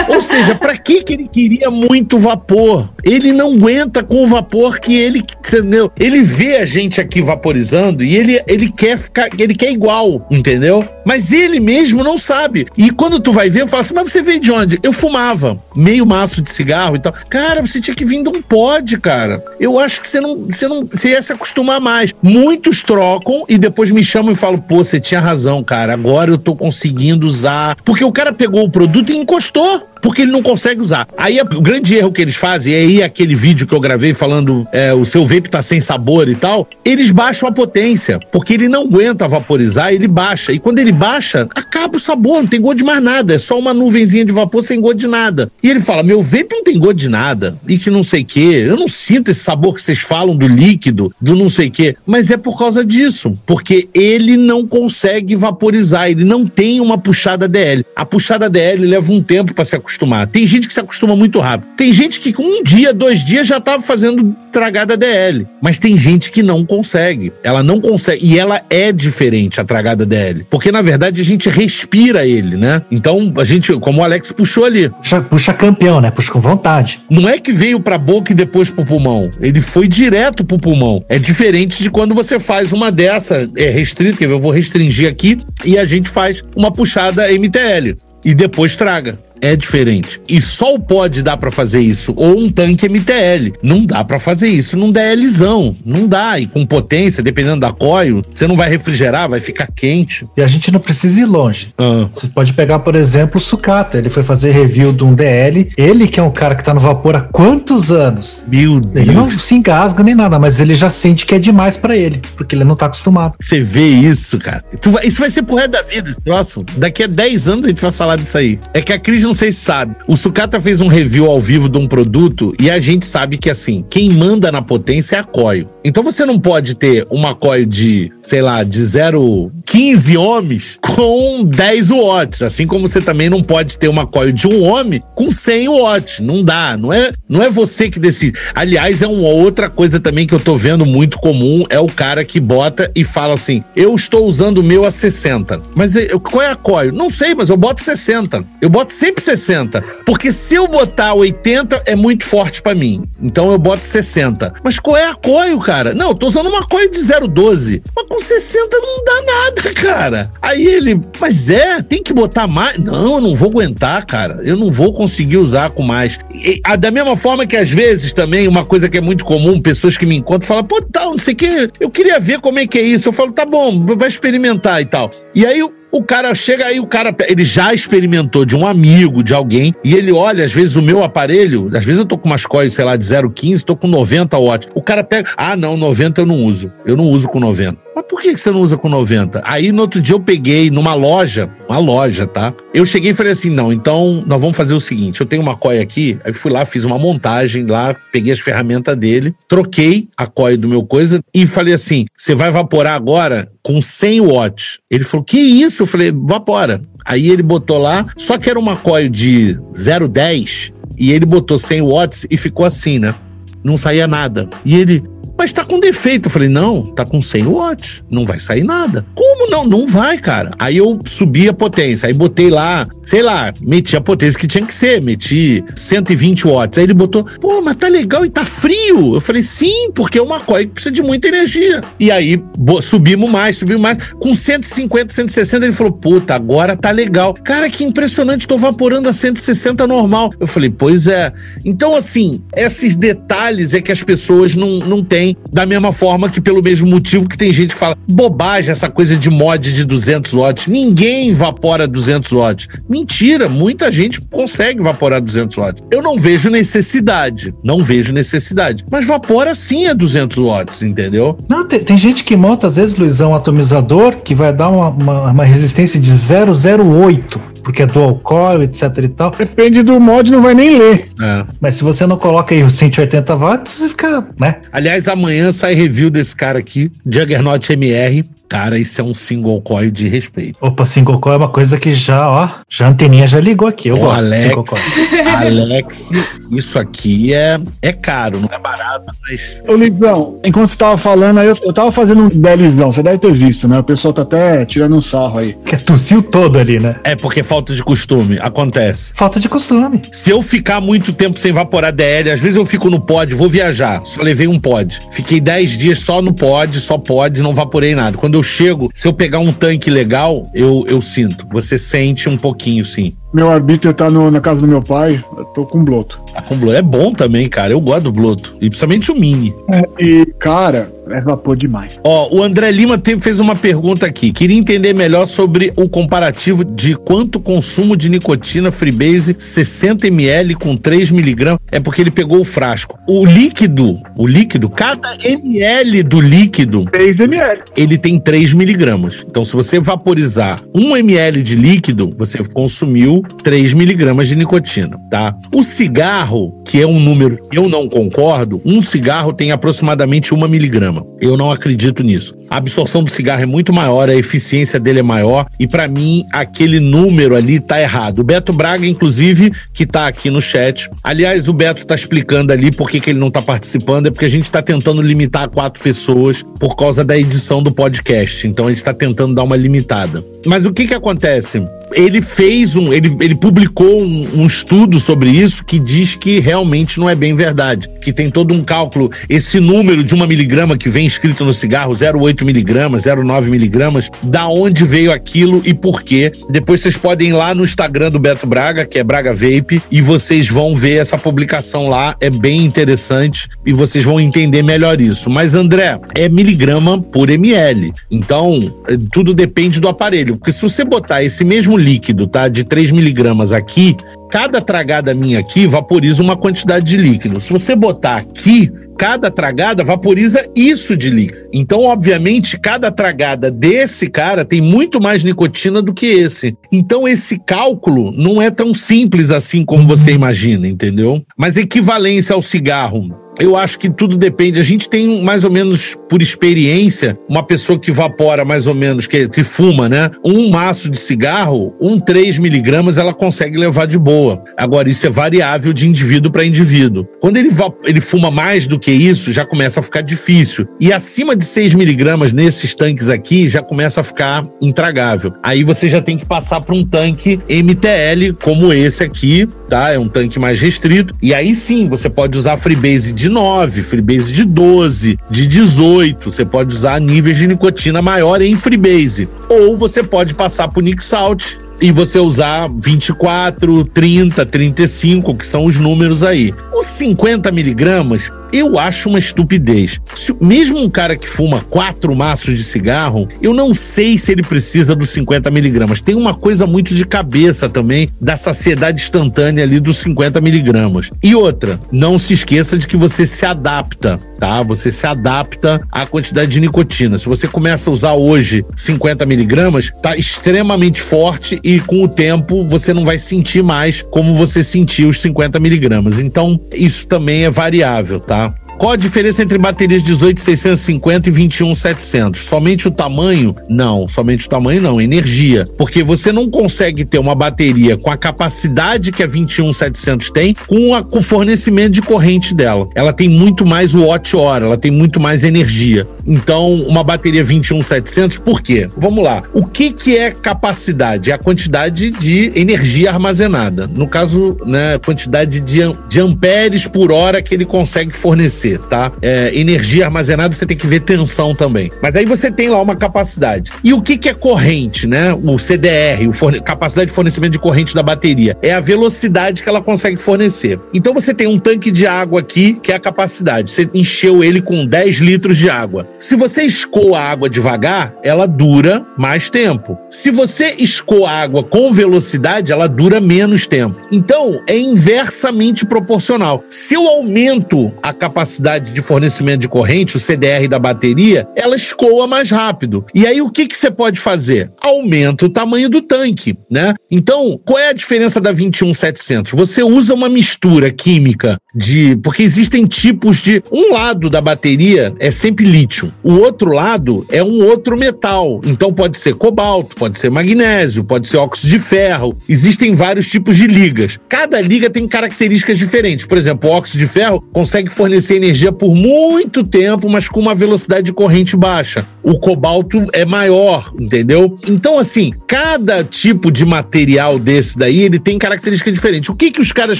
Ou seja, para que que ele queria muito vapor? Ele não aguenta com o vapor que ele, entendeu? Ele vê a gente aqui vaporizando e ele, ele quer ficar, ele quer igual, entendeu? Mas ele mesmo não sabe. E quando tu vai ver, eu falo assim: "Mas você veio de onde?" Eu fumava meio maço de cigarro e tal. Cara, você tinha que vir de um pod, cara. Eu acho que você não, você não, você ia se acostumar mais. Muitos trocam e depois me chamam e falam: "Pô, você tinha razão, cara. Agora eu tô conseguindo usar". Porque o cara pegou o produto e encostou porque ele não consegue usar. Aí o grande erro que eles fazem, é aí aquele vídeo que eu gravei falando é, o seu vape tá sem sabor e tal, eles baixam a potência, porque ele não aguenta vaporizar, ele baixa. E quando ele baixa, acaba o sabor, não tem gosto de mais nada, é só uma nuvenzinha de vapor sem gosto de nada. E ele fala: meu vape não tem gosto de nada, e que não sei o quê, eu não sinto esse sabor que vocês falam do líquido, do não sei o quê, mas é por causa disso, porque ele não consegue vaporizar, ele não tem uma puxada DL. A puxada DL leva um tempo para se acostumar acostumar. Tem gente que se acostuma muito rápido. Tem gente que com um dia, dois dias já tá fazendo tragada DL. Mas tem gente que não consegue. Ela não consegue. E ela é diferente, a tragada DL. Porque, na verdade, a gente respira ele, né? Então, a gente, como o Alex puxou ali. Puxa, puxa campeão, né? Puxa com vontade. Não é que veio pra boca e depois pro pulmão. Ele foi direto pro pulmão. É diferente de quando você faz uma dessa, é restrito, eu vou restringir aqui, e a gente faz uma puxada MTL. E depois traga é diferente. E só o pod dá para fazer isso, ou um tanque MTL. Não dá para fazer isso num DLzão. Não dá. E com potência, dependendo da coil, você não vai refrigerar, vai ficar quente. E a gente não precisa ir longe. Ah. Você pode pegar, por exemplo, o Sucata. Ele foi fazer review de um DL. Ele que é um cara que tá no vapor há quantos anos? Meu Deus. Ele não se engasga nem nada, mas ele já sente que é demais para ele, porque ele não tá acostumado. Você vê isso, cara. Isso vai ser pro resto da vida, próximo. Daqui a 10 anos a gente vai falar disso aí. É que a Cris não sei se sabe. O Sucata fez um review ao vivo de um produto e a gente sabe que, assim, quem manda na potência é a coil. Então você não pode ter uma coil de, sei lá, de 0,15 ohms com 10 watts. Assim como você também não pode ter uma coil de 1 ohm com 100 watts. Não dá. Não é, não é você que decide. Aliás, é uma outra coisa também que eu tô vendo muito comum: é o cara que bota e fala assim: eu estou usando o meu a 60. Mas eh, qual é a coil? Não sei, mas eu boto 60. Eu boto sempre 60. 60. Porque se eu botar 80 é muito forte para mim. Então eu boto 60. Mas qual é a coio, cara? Não, eu tô usando uma coio de 0,12. Mas com 60 não dá nada, [laughs] cara. Aí ele, mas é, tem que botar mais. Não, eu não vou aguentar, cara. Eu não vou conseguir usar com mais. E, a, da mesma forma que às vezes também, uma coisa que é muito comum, pessoas que me encontram falam, pô, tal, não sei o que, eu queria ver como é que é isso. Eu falo, tá bom, vai experimentar e tal. E aí o cara chega aí, o cara, ele já experimentou de um amigo, de alguém, e ele olha, às vezes, o meu aparelho, às vezes eu tô com umas coisas, sei lá, de 0,15, tô com 90 watts. O cara pega, ah, não, 90 eu não uso. Eu não uso com 90. Mas por que você não usa com 90? Aí no outro dia eu peguei numa loja, uma loja, tá? Eu cheguei e falei assim: não, então nós vamos fazer o seguinte: eu tenho uma coia aqui, aí fui lá, fiz uma montagem lá, peguei as ferramentas dele, troquei a coia do meu coisa e falei assim: você vai evaporar agora com 100 watts. Ele falou: que isso? Eu falei: evapora. Aí ele botou lá, só que era uma coia de 0,10 e ele botou 100 watts e ficou assim, né? Não saía nada. E ele, mas tá com defeito. Eu falei, não, tá com 100 watts, não vai sair nada. Como não? Não vai, cara. Aí eu subi a potência, aí botei lá, sei lá, meti a potência que tinha que ser, meti 120 watts. Aí ele botou, pô, mas tá legal e tá frio. Eu falei, sim, porque é uma coisa que precisa de muita energia. E aí subimos mais, subimos mais. Com 150, 160, ele falou, puta, agora tá legal. Cara, que impressionante, tô vaporando a 160 normal. Eu falei, pois é. Então, assim, esses detalhes é que as pessoas não, não têm da mesma forma que pelo mesmo motivo que tem gente que fala bobagem essa coisa de mod de 200 watts. Ninguém evapora 200 watts. Mentira, muita gente consegue evaporar 200 watts. Eu não vejo necessidade, não vejo necessidade. Mas vapora sim a 200 watts, entendeu? Não, tem, tem gente que monta às vezes, Luizão, um atomizador que vai dar uma, uma, uma resistência de 008 porque é dual coil, etc e tal. Depende do mod, não vai nem ler. É. Mas se você não coloca aí os 180 watts, você fica, né? Aliás, amanhã sai review desse cara aqui, Juggernaut MR. Cara, isso é um single coil de respeito. Opa, single coil é uma coisa que já, ó, já a anteninha já ligou aqui. Eu Ô, gosto Alex, de single coil. [laughs] Alex, isso aqui é, é caro, não é barato, mas. Ô, Lizão, enquanto você tava falando aí, eu, eu tava fazendo um belizão, você deve ter visto, né? O pessoal tá até tirando um sarro aí. Que tossiu todo ali, né? É porque falta de costume, acontece. Falta de costume. Se eu ficar muito tempo sem evaporar DL, às vezes eu fico no pod, vou viajar, só levei um pod. Fiquei 10 dias só no pod, só pod, não vaporei nada. Quando eu chego, se eu pegar um tanque legal, eu, eu sinto. Você sente um pouquinho, sim. Meu arbítrio tá no- na casa do meu pai, eu tô com bloto. A com bloto é bom também, cara. Eu gosto do bloto. E principalmente o mini. E, cara, é vapor demais. Ó, o André Lima tem- fez uma pergunta aqui. Queria entender melhor sobre o comparativo de quanto consumo de nicotina Freebase 60 ml com 3 miligramas. É porque ele pegou o frasco. O líquido, o líquido, cada ml do líquido 3 ml. ele tem 3 miligramas. Então, se você vaporizar 1 ml de líquido, você consumiu 3 miligramas de nicotina, tá? O cigarro, que é um número que eu não concordo, um cigarro tem aproximadamente 1 miligrama. Eu não acredito nisso. A absorção do cigarro é muito maior, a eficiência dele é maior, e pra mim, aquele número ali tá errado. O Beto Braga, inclusive, que tá aqui no chat. Aliás, o Beto tá explicando ali por que, que ele não tá participando, é porque a gente tá tentando limitar a quatro pessoas por causa da edição do podcast. Então a gente tá tentando dar uma limitada. Mas o que que acontece? Ele fez um. Ele, ele publicou um, um estudo sobre isso que diz que realmente não é bem verdade. Que tem todo um cálculo. Esse número de uma miligrama que vem escrito no cigarro, 0,8 miligramas, 0,9 miligramas, da onde veio aquilo e por quê. Depois vocês podem ir lá no Instagram do Beto Braga, que é Braga Vape, e vocês vão ver essa publicação lá. É bem interessante e vocês vão entender melhor isso. Mas, André, é miligrama por ml. Então, eh, tudo depende do aparelho. Porque se você botar esse mesmo líquido, tá? De 3 miligramas aqui, cada tragada minha aqui vaporiza uma quantidade de líquido. Se você botar aqui, cada tragada vaporiza isso de líquido. Então, obviamente, cada tragada desse cara tem muito mais nicotina do que esse. Então, esse cálculo não é tão simples assim como você imagina, entendeu? Mas equivalência ao cigarro eu acho que tudo depende. A gente tem mais ou menos, por experiência, uma pessoa que evapora mais ou menos, que, que fuma, né? Um maço de cigarro, um 3 miligramas, ela consegue levar de boa. Agora, isso é variável de indivíduo para indivíduo. Quando ele, ele fuma mais do que isso, já começa a ficar difícil. E acima de 6 miligramas nesses tanques aqui, já começa a ficar intragável. Aí você já tem que passar para um tanque MTL, como esse aqui, tá? É um tanque mais restrito. E aí sim, você pode usar Freebase de 9, Freebase de 12, de 18. Você pode usar níveis de nicotina maior em Freebase. Ou você pode passar pro Nick Salt e você usar 24, 30, 35, que são os números aí. Os 50 miligramas, eu acho uma estupidez. Se- mesmo um cara que fuma quatro maços de cigarro, eu não sei se ele precisa dos 50 miligramas. Tem uma coisa muito de cabeça também da saciedade instantânea ali dos 50 miligramas. E outra, não se esqueça de que você se adapta, tá? Você se adapta à quantidade de nicotina. Se você começa a usar hoje 50 miligramas, tá extremamente forte e com o tempo você não vai sentir mais como você sentia os 50 miligramas. Então, isso também é variável, tá? Qual a diferença entre baterias 18650 e 21700? Somente o tamanho? Não, somente o tamanho não, energia. Porque você não consegue ter uma bateria com a capacidade que a 21700 tem com, com o fornecimento de corrente dela. Ela tem muito mais watt-hora, ela tem muito mais energia. Então, uma bateria 21700, por quê? Vamos lá. O que que é capacidade? É a quantidade de energia armazenada. No caso, né, quantidade de, de amperes por hora que ele consegue fornecer, tá? É, energia armazenada, você tem que ver tensão também. Mas aí você tem lá uma capacidade. E o que que é corrente, né? O CDR, o forne- capacidade de fornecimento de corrente da bateria, é a velocidade que ela consegue fornecer. Então você tem um tanque de água aqui, que é a capacidade. Você encheu ele com 10 litros de água. Se você escoa a água devagar, ela dura mais tempo. Se você escoa a água com velocidade, ela dura menos tempo. Então, é inversamente proporcional. Se eu aumento a capacidade de fornecimento de corrente, o CDR da bateria, ela escoa mais rápido. E aí, o que, que você pode fazer? Aumenta o tamanho do tanque, né? Então, qual é a diferença da 21700? Você usa uma mistura química de. Porque existem tipos de. Um lado da bateria é sempre lítio, o outro lado é um outro metal. Então pode ser cobalto, pode ser magnésio, pode ser óxido de ferro. Existem vários tipos de ligas. Cada liga tem características diferentes. Por exemplo, o óxido de ferro consegue fornecer energia por muito tempo, mas com uma velocidade de corrente baixa. O cobalto é maior, entendeu? Então, assim, cada tipo de material desse daí, ele tem característica diferente. O que, que os caras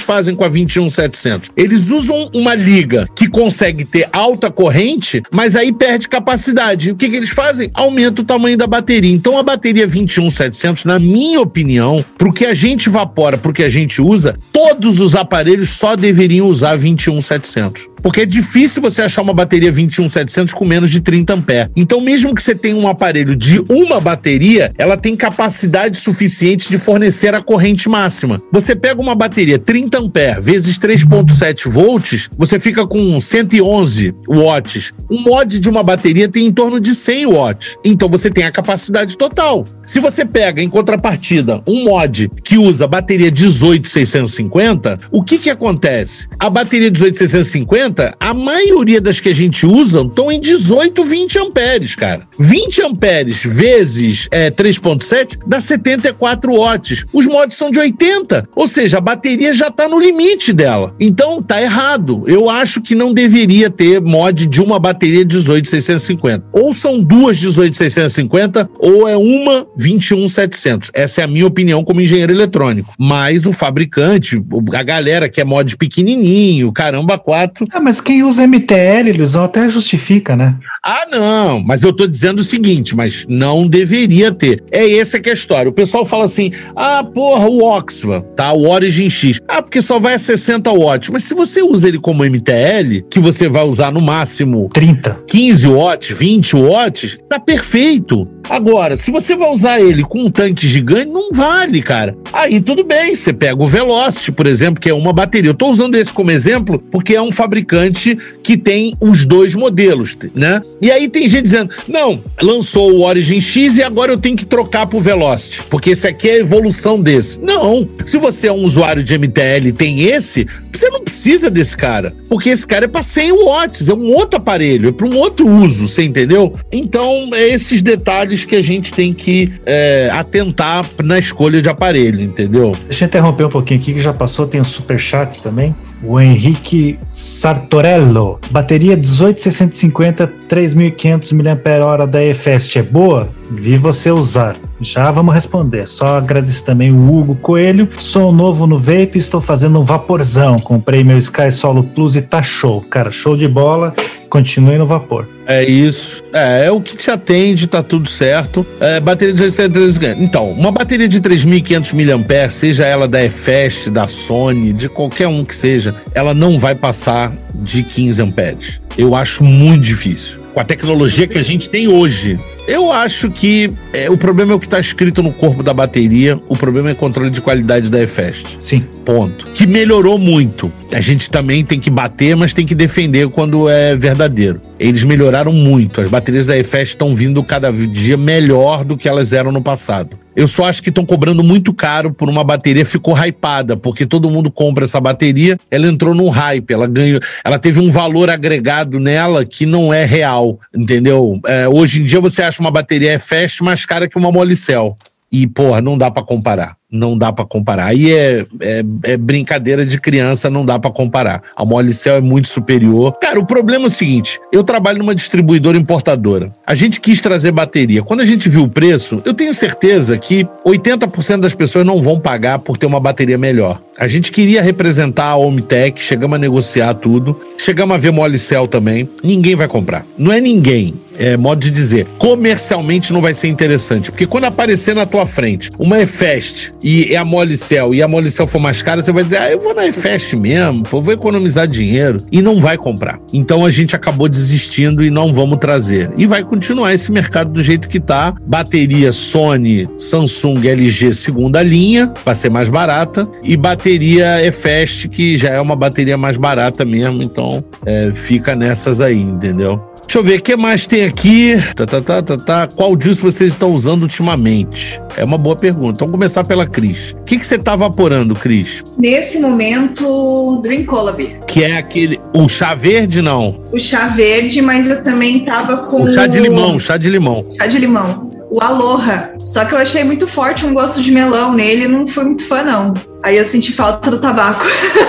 fazem com a 21700? Eles usam uma liga que consegue ter alta corrente, mas aí perde capacidade. O que, que eles fazem? Aumenta o tamanho da bateria. Então, a bateria 21700, na minha opinião, para o que a gente evapora, para o que a gente usa, todos os aparelhos só deveriam usar 21700. Porque é difícil você achar uma bateria 21700 com menos de 30 amperes. Então, mesmo que você tenha um aparelho de uma bateria, ela tem capacidade suficiente de fornecer a corrente máxima. Você pega uma bateria 30 amperes vezes 3.7 volts, você fica com 111 watts. Um mod de uma bateria tem em torno de 100 watts. Então, você tem a capacidade total. Se você pega, em contrapartida, um mod que usa bateria 18650, o que que acontece? A bateria 18650, a maioria das que a gente usa estão em 18, 20 amperes, cara. 20 amperes vezes é, 3.7 dá 74 watts. Os mods são de 80, ou seja, a bateria já está no limite dela. Então, tá errado. Eu acho que não deveria ter mod de uma bateria 18650. Ou são duas 18650 ou é uma 21700. Essa é a minha opinião como engenheiro eletrônico. Mas o fabricante, a galera que é mod pequenininho, caramba, quatro. Ah, mas quem usa MTL, Luizão, até justifica, né? Ah, não, mas eu tô dizendo o seguinte, mas não deveria ter. É essa que é a história. O pessoal fala assim: ah, porra, o Oxva, tá? O Origin X. Ah, porque só vai a 60 watts. Mas se você usa ele como MTL, que você vai usar no máximo 30, 15 watts, 20 watts, tá perfeito. Agora, se você vai usar ele com um tanque gigante, não vale, cara. Aí tudo bem, você pega o Velocity, por exemplo, que é uma bateria. Eu tô usando esse como exemplo porque é um fabricante que tem os dois modelos, né? E aí tem gente dizendo: não, lançou o Origin X e agora eu tenho que trocar pro Velocity, porque esse aqui é a evolução desse. Não. Se você é um usuário de MTL e tem esse, você não precisa desse cara, porque esse cara é para 100 watts, é um outro aparelho, é para um outro uso, você entendeu? Então, é esses detalhes que a gente tem que é, atentar na escolha de aparelho, entendeu? Deixa eu interromper um pouquinho aqui que já passou, tem os superchats também. O Henrique Sartorello. Bateria 18650, 3500 mAh da EFEST é boa? Vi você usar. Já vamos responder. Só agradecer também o Hugo Coelho. Sou novo no vape, estou fazendo um vaporzão. Comprei meu Sky Solo Plus e tá show. Cara, show de bola. Continue no vapor. É isso. É, é o que te atende, tá tudo certo. É, bateria de 213 Então, uma bateria de 3.500 mAh, seja ela da EFEST, da Sony, de qualquer um que seja, ela não vai passar de 15 amperes. Eu acho muito difícil. Com a tecnologia que a gente tem hoje, eu acho que é, o problema é o que está escrito no corpo da bateria, o problema é controle de qualidade da EFEST. Sim. Ponto. Que melhorou muito. A gente também tem que bater, mas tem que defender quando é verdadeiro. Eles melhoraram muito. As baterias da EFEST estão vindo cada dia melhor do que elas eram no passado. Eu só acho que estão cobrando muito caro por uma bateria, ficou hypada, porque todo mundo compra essa bateria, ela entrou num hype, ela ganhou, ela teve um valor agregado nela que não é real, entendeu? É, hoje em dia você acha uma bateria fast mais cara que uma Molicel. E, porra, não dá para comparar não dá para comparar. Aí é, é, é, brincadeira de criança, não dá para comparar. A Molicel é muito superior. Cara, o problema é o seguinte: eu trabalho numa distribuidora importadora. A gente quis trazer bateria. Quando a gente viu o preço, eu tenho certeza que 80% das pessoas não vão pagar por ter uma bateria melhor. A gente queria representar a Hometech, chegamos a negociar tudo, chegamos a ver Molicel também. Ninguém vai comprar. Não é ninguém é, modo de dizer, comercialmente não vai ser interessante. Porque quando aparecer na tua frente uma EFEST e é a Molicel e a Molicel for mais cara, você vai dizer, ah, eu vou na EFEST mesmo, pô, vou economizar dinheiro. E não vai comprar. Então a gente acabou desistindo e não vamos trazer. E vai continuar esse mercado do jeito que tá. Bateria Sony, Samsung, LG segunda linha, para ser mais barata. E bateria EFEST, que já é uma bateria mais barata mesmo. Então é, fica nessas aí, entendeu? Deixa eu ver, o que mais tem aqui? Tá, tá, tá, tá, tá. Qual juice vocês estão usando ultimamente? É uma boa pergunta. Vamos começar pela Cris. O que, que você tá vaporando, Cris? Nesse momento, Dream Colab. Que é aquele. O chá verde, não? O chá verde, mas eu também tava com. O chá de limão, chá de limão. Chá de limão. O Aloha. Só que eu achei muito forte um gosto de melão nele, não fui muito fã, não. Aí eu senti falta do tabaco.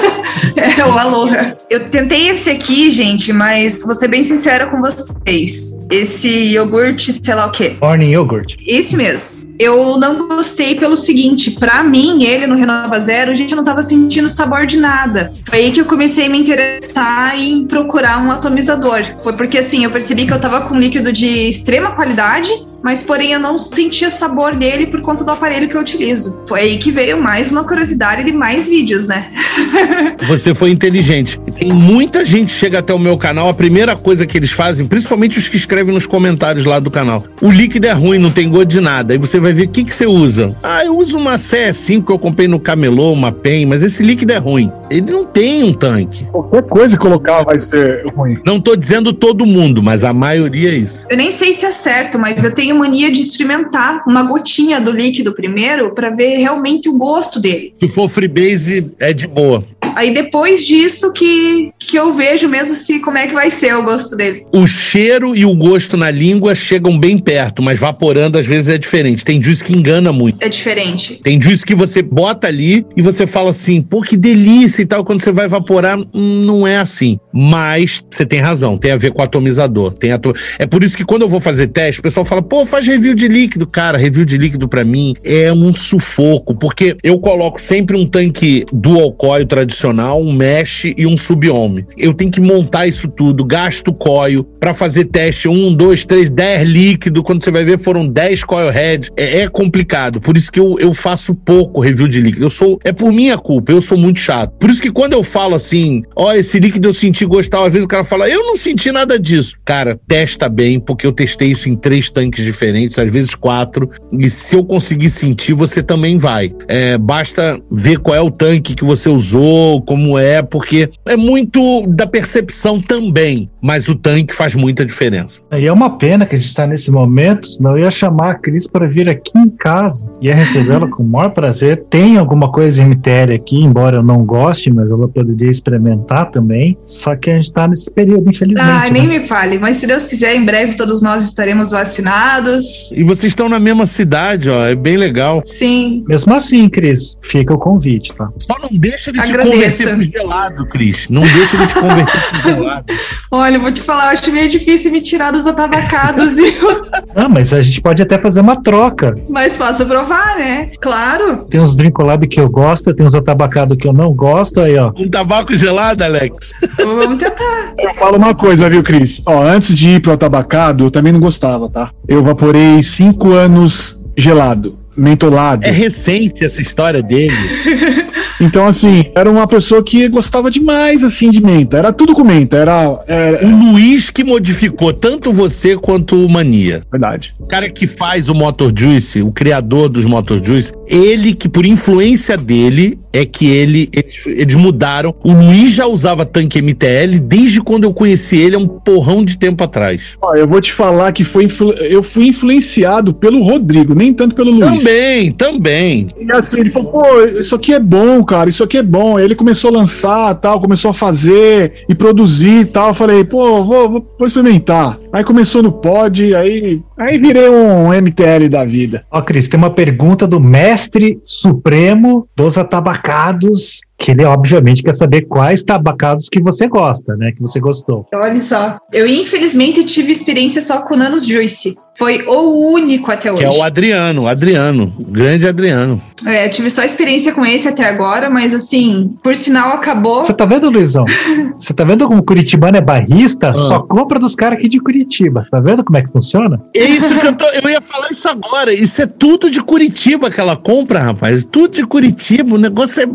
[laughs] é, o Aloha. Eu tentei esse aqui, gente, mas vou ser bem sincera com vocês. Esse iogurte, sei lá o quê. Morning yogurt. Esse mesmo. Eu não gostei pelo seguinte, para mim, ele no Renova Zero, a gente não tava sentindo sabor de nada. Foi aí que eu comecei a me interessar em procurar um atomizador. Foi porque assim, eu percebi que eu tava com líquido de extrema qualidade, mas porém eu não sentia sabor dele por conta do aparelho que eu utilizo. Foi aí que veio mais uma curiosidade de mais vídeos, né? [laughs] Você foi inteligente. Tem muita gente que chega até o meu canal, a primeira coisa que eles fazem, principalmente os que escrevem nos comentários lá do canal, o líquido é ruim, não tem gosto de nada. Aí você vai ver o que, que você usa. Ah, eu uso uma CE5 que eu comprei no Camelô, uma PEN, mas esse líquido é ruim. Ele não tem um tanque. Qualquer coisa que colocar vai ser ruim. Não tô dizendo todo mundo, mas a maioria é isso. Eu nem sei se é certo, mas eu tenho mania de experimentar uma gotinha do líquido primeiro para ver realmente o gosto dele. Se for freebase, é de boa. Aí depois disso que, que eu vejo mesmo se como é que vai ser o gosto dele. O cheiro e o gosto na língua chegam bem perto, mas vaporando às vezes é diferente. Tem juice que engana muito. É diferente. Tem juice que você bota ali e você fala assim, pô, que delícia e tal. Quando você vai evaporar, hum, não é assim. Mas você tem razão, tem a ver com o atomizador. Tem atom... É por isso que quando eu vou fazer teste, o pessoal fala, pô, faz review de líquido. Cara, review de líquido para mim é um sufoco, porque eu coloco sempre um tanque dual coil tradicional um mesh e um subhome. Eu tenho que montar isso tudo, gasto coil para fazer teste um, dois, três, dez líquido. Quando você vai ver, foram dez coil heads. É, é, complicado. Por isso que eu, eu faço pouco review de líquido. Eu sou, é por minha culpa, eu sou muito chato. Por isso que quando eu falo assim, ó, oh, esse líquido eu senti gostar, às vezes o cara fala, eu não senti nada disso. Cara, testa bem, porque eu testei isso em três tanques diferentes, às vezes quatro. E se eu conseguir sentir, você também vai. É, basta ver qual é o tanque que você usou, como é, porque é muito da percepção também, mas o tanque faz muita diferença. E é uma pena que a gente está nesse momento, senão eu ia chamar a Cris para vir aqui em casa, ia recebê-la com o maior prazer. Tem alguma coisa MTL aqui, embora eu não goste, mas ela poderia experimentar também. Só que a gente está nesse período, infelizmente. Ah, nem né? me fale, mas se Deus quiser, em breve todos nós estaremos vacinados. E vocês estão na mesma cidade, ó, é bem legal. Sim. Mesmo assim, Cris, fica o convite, tá? Só não deixa de te convencer pro gelado, Cris. Não deixa de te converter pro [laughs] gelado. Olha, eu vou te falar, eu acho meio difícil me tirar dos atabacados, [laughs] viu? Ah, mas a gente pode até fazer uma troca. Mas posso provar, né? Claro. Tem uns drink collab que eu gosto, tem uns atabacados que eu não gosto, aí, ó. Um tabaco gelado, Alex? Vamos tentar. Eu falo uma coisa, viu, Cris? Ó, antes de ir pro atabacado, eu também não gostava, tá? Eu vaporei cinco anos gelado, mentolado. É recente essa história dele. [laughs] Então, assim, era uma pessoa que gostava demais, assim, de menta. Era tudo com menta. Era, era... O Luiz que modificou tanto você quanto o Mania. Verdade. O cara que faz o Motor Juice, o criador dos Motor Juice, ele que, por influência dele, é que ele, eles, mudaram. O Luiz já usava tanque MTL desde quando eu conheci ele, há um porrão de tempo atrás. Ó, eu vou te falar que foi eu fui influenciado pelo Rodrigo, nem tanto pelo Luiz. Também, também. E assim, ele falou, pô, isso aqui é bom, cara, isso aqui é bom. Aí ele começou a lançar, tal, começou a fazer e produzir e tal. Eu falei, pô, vou, vou, vou experimentar. Aí começou no pod, aí, aí virei um MTL da vida. Ó, Cris, tem uma pergunta do mestre supremo dos atabacados que ele obviamente quer saber quais tabacados que você gosta, né? Que você gostou. Olha só, eu infelizmente tive experiência só com Nanos Juice. Foi o único até hoje. Que é o Adriano, Adriano, grande Adriano. É, eu tive só experiência com esse até agora, mas assim, por sinal acabou. Você tá vendo, Luizão? [laughs] Você tá vendo como o Curitibano é barrista? Ah. Só compra dos caras aqui de Curitiba. Você tá vendo como é que funciona? É isso que eu tô. Eu ia falar isso agora. Isso é tudo de Curitiba que ela compra, rapaz. Tudo de Curitiba. O negócio é.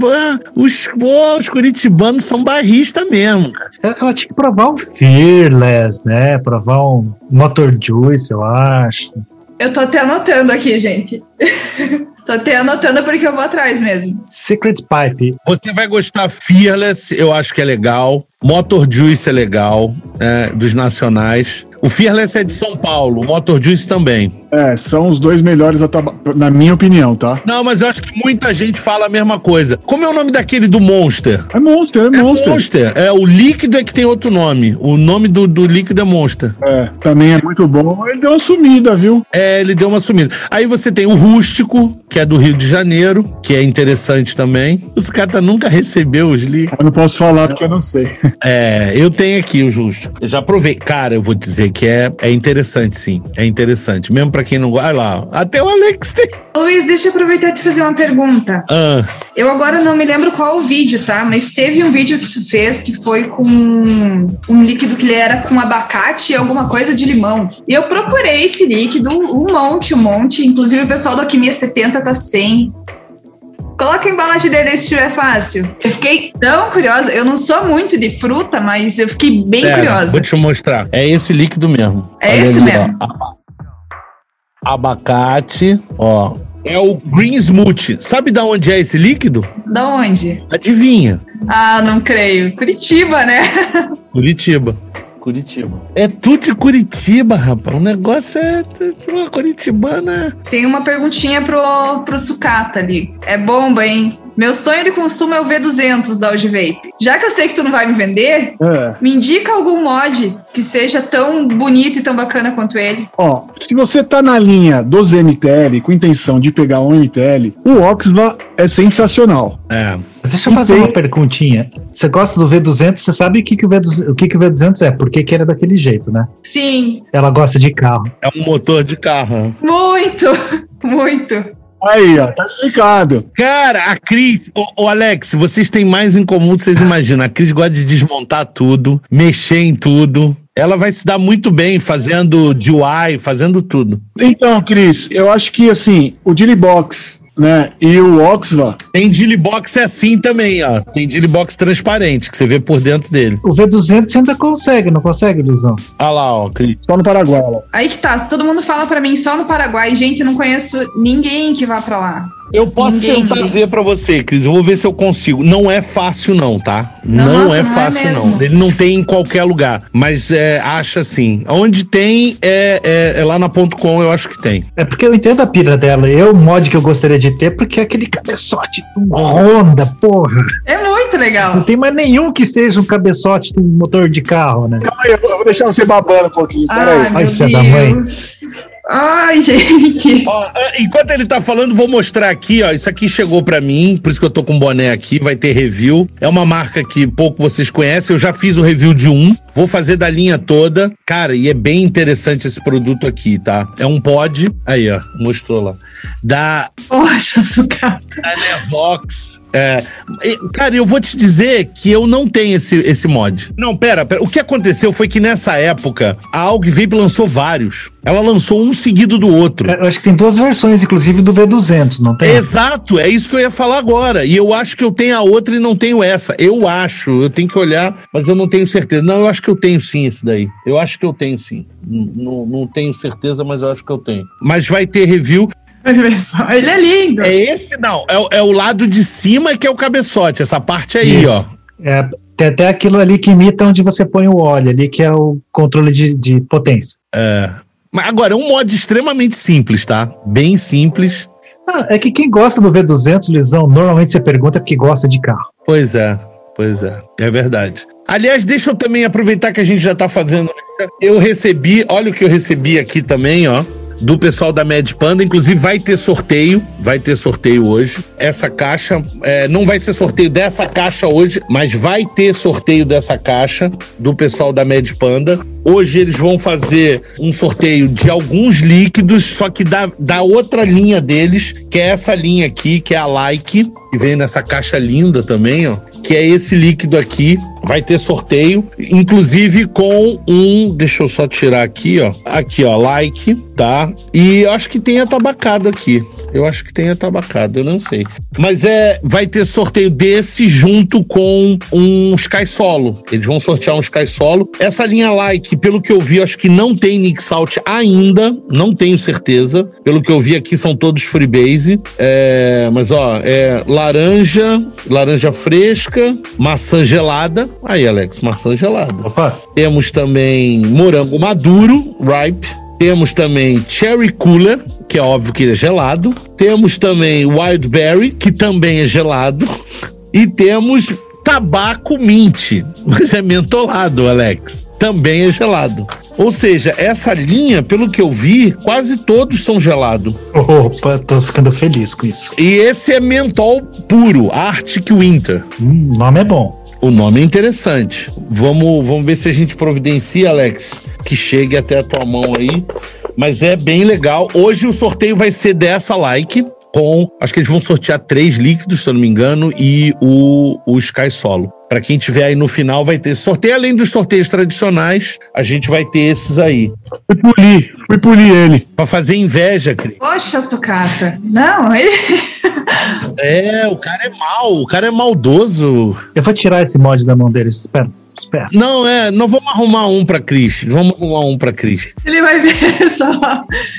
Os, pô, os curitibanos são barristas mesmo, cara. Ela tinha que provar um Fearless, né? Provar um Motor Juice, eu acho. Eu tô até anotando aqui, gente. [laughs] tô até anotando porque eu vou atrás mesmo. Secret Pipe. Você vai gostar Fearless, eu acho que é legal. Motor Juice é legal, é, dos nacionais. O Fearless é de São Paulo, o Motor Juice também. É, são os dois melhores, na minha opinião, tá? Não, mas eu acho que muita gente fala a mesma coisa. Como é o nome daquele do Monster? É Monster, é, é Monster. Monster. É, o líquido é que tem outro nome. O nome do, do líquido é Monster. É, também é muito bom. Ele deu uma sumida, viu? É, ele deu uma sumida. Aí você tem o Rústico, que é do Rio de Janeiro, que é interessante também. Os caras nunca recebeu os líquidos. Eu não posso falar porque eu não sei. É, eu tenho aqui o Rústico. Eu já provei. Cara, eu vou dizer que é, é interessante, sim. É interessante. Mesmo pra quem não gosta. Olha lá, até o Alex tem. Luiz, deixa eu aproveitar e te fazer uma pergunta. Ah. Eu agora não me lembro qual o vídeo, tá? Mas teve um vídeo que tu fez que foi com um líquido que ele era com abacate e alguma coisa de limão. E eu procurei esse líquido, um monte, um monte. Inclusive o pessoal do Alquimia 70 tá sem. Coloca a embalagem dele se estiver fácil. Eu fiquei tão curiosa. Eu não sou muito de fruta, mas eu fiquei bem Pera, curiosa. Vou te mostrar. É esse líquido mesmo. É Olha esse ali, mesmo. Ó. Abacate, ó. É o Green Smoothie. Sabe da onde é esse líquido? Da onde? Adivinha. Ah, não creio. Curitiba, né? [laughs] Curitiba. Curitiba. É tudo de Curitiba, rapaz. O negócio é uma curitibana. Tem uma perguntinha pro, pro sucata ali. É bomba, hein? Meu sonho de consumo é o V200 da Auge Vape. Já que eu sei que tu não vai me vender, é. me indica algum mod que seja tão bonito e tão bacana quanto ele. Ó, se você tá na linha 12 MTL com intenção de pegar um MTL, o Oxva é sensacional. É. Deixa eu fazer tem... uma perguntinha. Você gosta do V200? Você sabe o que, que, o, V200, o, que, que o V200 é? Por que, que era daquele jeito, né? Sim. Ela gosta de carro. É um motor de carro. Muito, [laughs] muito. Aí, ó, tá explicado. Cara, a Cris, ô, ô, Alex, vocês têm mais em comum do que vocês imaginam. A Cris gosta de desmontar tudo, mexer em tudo. Ela vai se dar muito bem fazendo DIY, fazendo tudo. Então, Cris, eu acho que assim, o Box né? E o Oxva. Tem Box é assim também, ó. Tem Box transparente, que você vê por dentro dele. O V200 você ainda consegue, não consegue, Luizão? Ah lá, ó. Só no Paraguai, ó. Aí que tá. Todo mundo fala para mim só no Paraguai. Gente, eu não conheço ninguém que vá para lá. Eu posso Ninguém tentar ver para você, Cris. Eu vou ver se eu consigo. Não é fácil, não, tá? Não, não nossa, é não é fácil, é não. Ele não tem em qualquer lugar. Mas é, acha assim. Onde tem, é, é, é lá na ponto .com, eu acho que tem. É porque eu entendo a pira dela. Eu, o mod que eu gostaria de ter, porque é aquele cabeçote do Honda, porra. É muito legal. Não tem mais nenhum que seja um cabeçote de um motor de carro, né? Calma aí, eu vou deixar você babando um pouquinho. Peraí. Ai, meu Deus. Ai, [laughs] gente. Ó, é, enquanto ele tá falando, vou mostrar aqui, ó. Isso aqui chegou para mim, por isso que eu tô com boné aqui, vai ter review. É uma marca que pouco vocês conhecem. Eu já fiz o review de um, vou fazer da linha toda. Cara, e é bem interessante esse produto aqui, tá? É um pod. Aí, ó, mostrou lá. Da. Poxa, sucata. Da Nevox. É, cara, eu vou te dizer que eu não tenho esse, esse mod. Não, pera, pera. O que aconteceu foi que nessa época a Aug Vape lançou vários. Ela lançou um seguido do outro. Eu acho que tem duas versões, inclusive do V200, não tem? Exato, é isso que eu ia falar agora. E eu acho que eu tenho a outra e não tenho essa. Eu acho, eu tenho que olhar, mas eu não tenho certeza. Não, eu acho que eu tenho sim esse daí. Eu acho que eu tenho sim. Não, não tenho certeza, mas eu acho que eu tenho. Mas vai ter review. [laughs] Ele é lindo. É esse, não. É, é o lado de cima que é o cabeçote. Essa parte aí, Isso. ó. É, tem até aquilo ali que imita onde você põe o óleo ali, que é o controle de, de potência. É. Mas agora, é um mod extremamente simples, tá? Bem simples. Ah, é que quem gosta do V200, Lisão, normalmente você pergunta porque gosta de carro. Pois é, pois é. É verdade. Aliás, deixa eu também aproveitar que a gente já tá fazendo. Eu recebi, olha o que eu recebi aqui também, ó do pessoal da Med Panda. Inclusive, vai ter sorteio. Vai ter sorteio hoje. Essa caixa. É, não vai ser sorteio dessa caixa hoje, mas vai ter sorteio dessa caixa do pessoal da Med Panda. Hoje eles vão fazer um sorteio de alguns líquidos, só que da, da outra linha deles, que é essa linha aqui, que é a Like, que vem nessa caixa linda também, ó. Que é esse líquido aqui. Vai ter sorteio, inclusive com um. Deixa eu só tirar aqui, ó. Aqui, ó, like, tá? E acho que tem atabacado aqui. Eu acho que tem atabacado, eu não sei. Mas é, vai ter sorteio desse junto com um Sky Solo. Eles vão sortear um Sky Solo. Essa linha like, pelo que eu vi, acho que não tem Nick Salt ainda, não tenho certeza. Pelo que eu vi aqui, são todos freebase. É, mas ó, é laranja, laranja fresca, maçã gelada. Aí, Alex, maçã gelada. Opa, Temos também morango maduro, ripe. Temos também cherry cooler, que é óbvio que é gelado. Temos também wildberry, que também é gelado. E temos tabaco mint, mas é mentolado, Alex. Também é gelado. Ou seja, essa linha, pelo que eu vi, quase todos são gelados. opa, tô ficando feliz com isso. E esse é mentol puro, Arctic Winter. Hum, o nome é bom. O nome é interessante. Vamos, vamos ver se a gente providencia, Alex, que chegue até a tua mão aí. Mas é bem legal. Hoje o sorteio vai ser dessa like. Com, acho que eles vão sortear três líquidos, se eu não me engano, e o, o Sky Solo. Para quem tiver aí no final, vai ter sorteio. Além dos sorteios tradicionais, a gente vai ter esses aí. Fui polir, fui polir ele. Pra fazer inveja, Cris. Poxa, sucata. Não, ele. [laughs] É, o cara é mal, o cara é maldoso. Eu vou tirar esse mod da mão deles. Espera, espera. Não, é, não vamos arrumar um pra Cris. Vamos arrumar um pra Cris. Ele vai ver [laughs] só.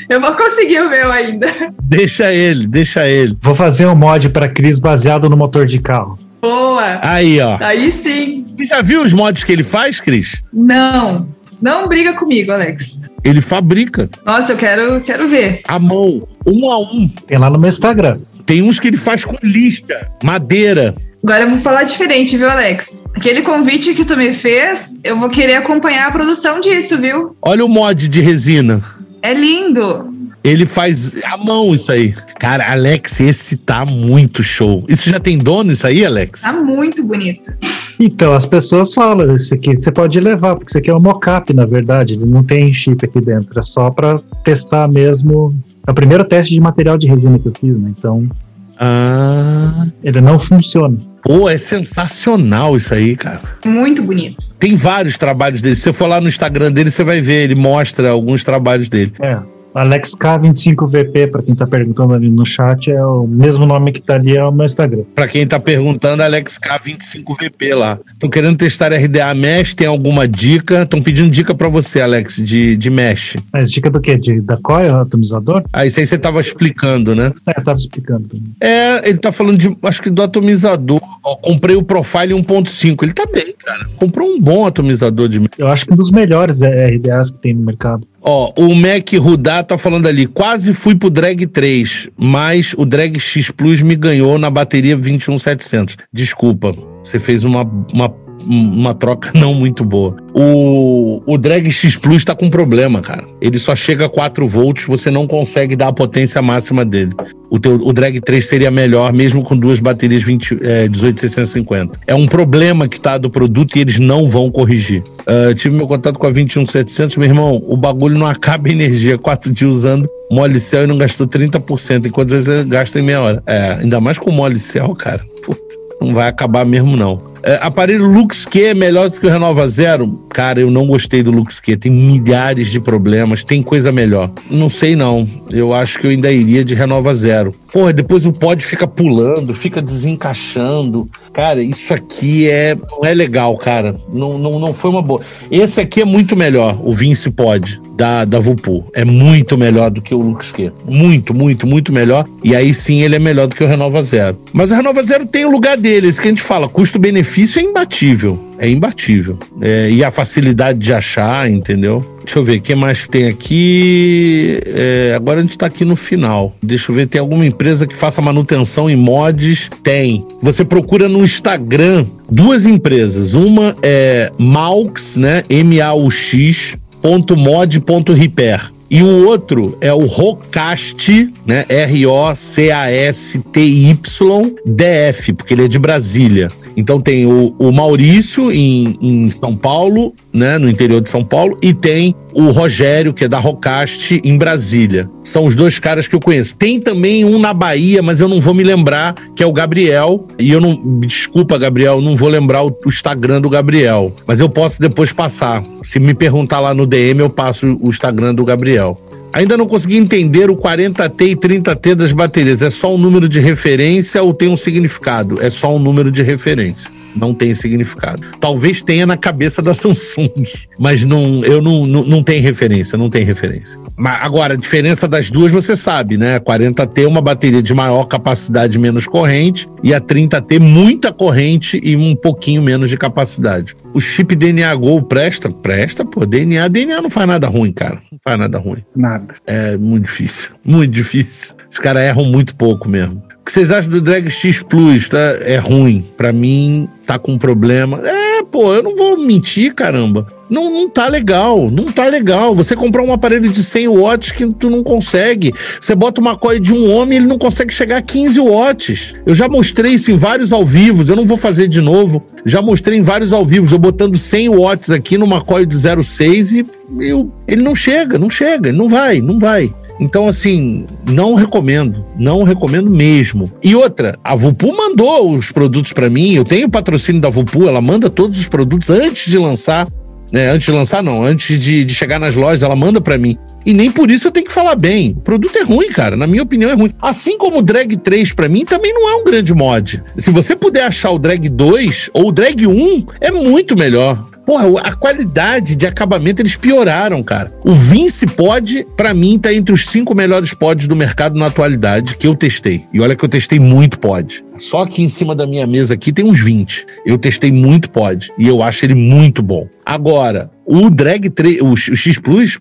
Eu vou conseguir o meu ainda. Deixa ele, deixa ele. Vou fazer um mod pra Cris baseado no motor de carro. Boa. Aí, ó. Aí sim. Você já viu os mods que ele faz, Cris? Não. Não briga comigo, Alex. Ele fabrica Nossa, eu quero, quero ver. à mão, um a um. Tem lá no meu Instagram. Tem uns que ele faz com lista, madeira. Agora eu vou falar diferente, viu, Alex? Aquele convite que tu me fez, eu vou querer acompanhar a produção disso, viu? Olha o mod de resina. É lindo. Ele faz à mão isso aí. Cara, Alex, esse tá muito show. Isso já tem dono, isso aí, Alex? Tá muito bonito. Então, as pessoas falam, isso aqui você pode levar, porque isso aqui é um mocap, na verdade. Ele não tem chip aqui dentro. É só para testar mesmo. É o primeiro teste de material de resina que eu fiz, né? Então, Ah. ele não funciona. Pô, é sensacional isso aí, cara. Muito bonito. Tem vários trabalhos dele. Se você for lá no Instagram dele, você vai ver. Ele mostra alguns trabalhos dele. É. Alex K25VP, para quem tá perguntando ali no chat, é o mesmo nome que tá ali, é o meu Instagram. Pra quem tá perguntando, Alex K25VP lá. Estão querendo testar RDA Mesh, tem alguma dica? Estão pedindo dica pra você, Alex, de, de Mesh. Mas dica do quê? De, da coil, atomizador? Ah, isso aí você tava explicando, né? É, eu tava explicando. É, ele tá falando de, acho que do atomizador. Ó, comprei o Profile 1.5. Ele tá bem, cara. Comprou um bom atomizador de Eu acho que um dos melhores é, RDAs que tem no mercado. Ó, o Mac Rudá tá falando ali, quase fui pro Drag 3, mas o Drag X Plus me ganhou na bateria 21700. Desculpa, você fez uma, uma, uma troca [laughs] não muito boa. O, o Drag X Plus tá com problema, cara. Ele só chega a 4 volts, você não consegue dar a potência máxima dele. O, teu, o Drag 3 seria melhor, mesmo com duas baterias 20, é, 18650. É um problema que tá do produto e eles não vão corrigir. Ah, tive meu contato com a 21700, meu irmão, o bagulho não [laughs] acaba energia. Quatro dias usando mole céu e não gastou 30%, enquanto você gasta em meia hora. É, ainda mais com mole céu, cara. Puta, não vai acabar mesmo, não. É, aparelho Lux Q é melhor do que o Renova Zero? Cara, eu não gostei do Lux Q. Tem milhares de problemas, tem coisa melhor. Não sei, não. Eu acho que eu ainda iria de Renova Zero. Porra, depois o pod fica pulando, fica desencaixando. Cara, isso aqui é, não é legal, cara. Não, não, não foi uma boa. Esse aqui é muito melhor, o Vince Pod da, da Vupu. É muito melhor do que o Lux Q. Muito, muito, muito melhor. E aí sim ele é melhor do que o Renova Zero. Mas o Renova Zero tem o lugar dele. Isso que a gente fala, custo-benefício é imbatível. É imbatível. É, e a facilidade de achar, entendeu? Deixa eu ver, o que mais tem aqui? É, agora a gente tá aqui no final. Deixa eu ver, tem alguma empresa que faça manutenção em mods? Tem. Você procura no Instagram duas empresas. Uma é Maux, né? M-A-U-X ponto mod ponto. E o outro é o Rocast, né? R-O-C-A-S-T-Y DF, porque ele é de Brasília. Então tem o, o Maurício em, em São Paulo, né? No interior de São Paulo, e tem o Rogério, que é da Rocast, em Brasília. São os dois caras que eu conheço. Tem também um na Bahia, mas eu não vou me lembrar, que é o Gabriel. E eu não. Desculpa, Gabriel, não vou lembrar o, o Instagram do Gabriel. Mas eu posso depois passar. Se me perguntar lá no DM, eu passo o Instagram do Gabriel. Ainda não consegui entender o 40T e 30T das baterias. É só um número de referência ou tem um significado? É só um número de referência. Não tem significado. Talvez tenha na cabeça da [laughs] Samsung, mas não, eu não, não, não tem referência, não tem referência. Mas agora, a diferença das duas você sabe, né? A 40T é uma bateria de maior capacidade menos corrente e a 30T muita corrente e um pouquinho menos de capacidade. O chip DNA Go presta? Presta, pô. DNA, DNA não faz nada ruim, cara. Não faz nada ruim. Nada. É muito difícil. Muito difícil. Os caras erram muito pouco mesmo. Que vocês acham do Drag X Plus? Tá? É ruim. Pra mim, tá com problema. É, pô, eu não vou mentir, caramba. Não, não tá legal, não tá legal. Você comprar um aparelho de 100 watts que tu não consegue. Você bota uma coisa de um homem, ele não consegue chegar a 15 watts. Eu já mostrei isso em vários ao vivo, eu não vou fazer de novo. Já mostrei em vários ao vivo, eu botando 100 watts aqui numa coil de 0,6 e eu, ele não chega, não chega, não vai, não vai. Então, assim, não recomendo. Não recomendo mesmo. E outra, a Vupu mandou os produtos para mim. Eu tenho o patrocínio da Vupu, ela manda todos os produtos antes de lançar. Né, antes de lançar, não. Antes de, de chegar nas lojas, ela manda para mim. E nem por isso eu tenho que falar bem. O produto é ruim, cara. Na minha opinião, é ruim. Assim como o Drag 3, para mim, também não é um grande mod. Se você puder achar o Drag 2 ou o Drag 1, é muito melhor. Porra, a qualidade de acabamento eles pioraram, cara. O Vince Pod, para mim, tá entre os cinco melhores pods do mercado na atualidade que eu testei. E olha que eu testei muito pod. Só que em cima da minha mesa aqui tem uns 20. Eu testei muito pod e eu acho ele muito bom. Agora, o Drag 3, o X Plus,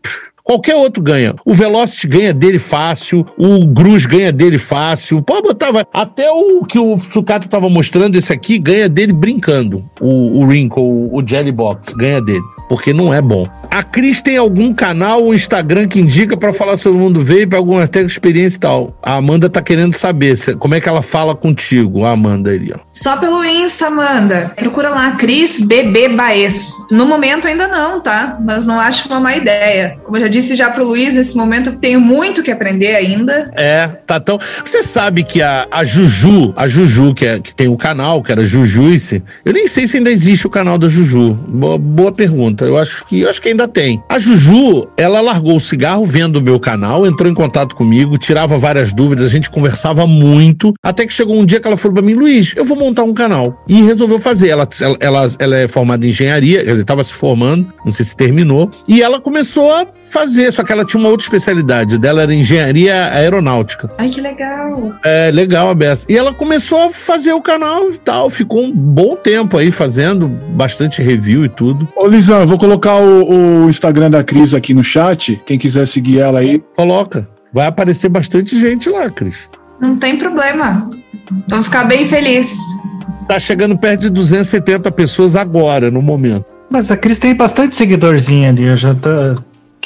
Qualquer outro ganha. O Velocity ganha dele fácil, o Gruz ganha dele fácil. Pô, botava. Até o que o Sucata tava mostrando, esse aqui, ganha dele brincando. O, o Wrinkle, o Jelly Box, ganha dele. Porque não é bom. A Cris tem algum canal ou Instagram que indica para falar sobre o mundo vape, alguma técnica, experiência e tal. A Amanda tá querendo saber como é que ela fala contigo, a Amanda ali, ó. Só pelo Insta, Amanda. Procura lá, Cris BB Baez. No momento ainda não, tá? Mas não acho uma má ideia. Como eu já disse já pro Luiz, nesse momento eu tenho muito que aprender ainda. É, tá tão. Você sabe que a, a Juju, a Juju, que, é, que tem o um canal, que era Jujuice, eu nem sei se ainda existe o canal da Juju. Boa, boa pergunta. Eu acho que eu acho que ainda tem. A Juju, ela largou o cigarro vendo o meu canal, entrou em contato comigo, tirava várias dúvidas, a gente conversava muito, até que chegou um dia que ela falou pra mim, Luiz, eu vou montar um canal. E resolveu fazer. Ela, ela, ela é formada em engenharia, ela estava se formando, não sei se terminou, e ela começou a fazer, só que ela tinha uma outra especialidade, dela era engenharia aeronáutica. Ai, que legal. É, legal a Bessa. E ela começou a fazer o canal e tal, ficou um bom tempo aí fazendo bastante review e tudo. Ô, Lisão, eu vou colocar o, o o Instagram da Cris aqui no chat. Quem quiser seguir ela aí. Coloca. Vai aparecer bastante gente lá, Cris. Não tem problema. Vou ficar bem feliz. Tá chegando perto de 270 pessoas agora, no momento. Mas a Cris tem bastante seguidorzinha ali. Eu já tá.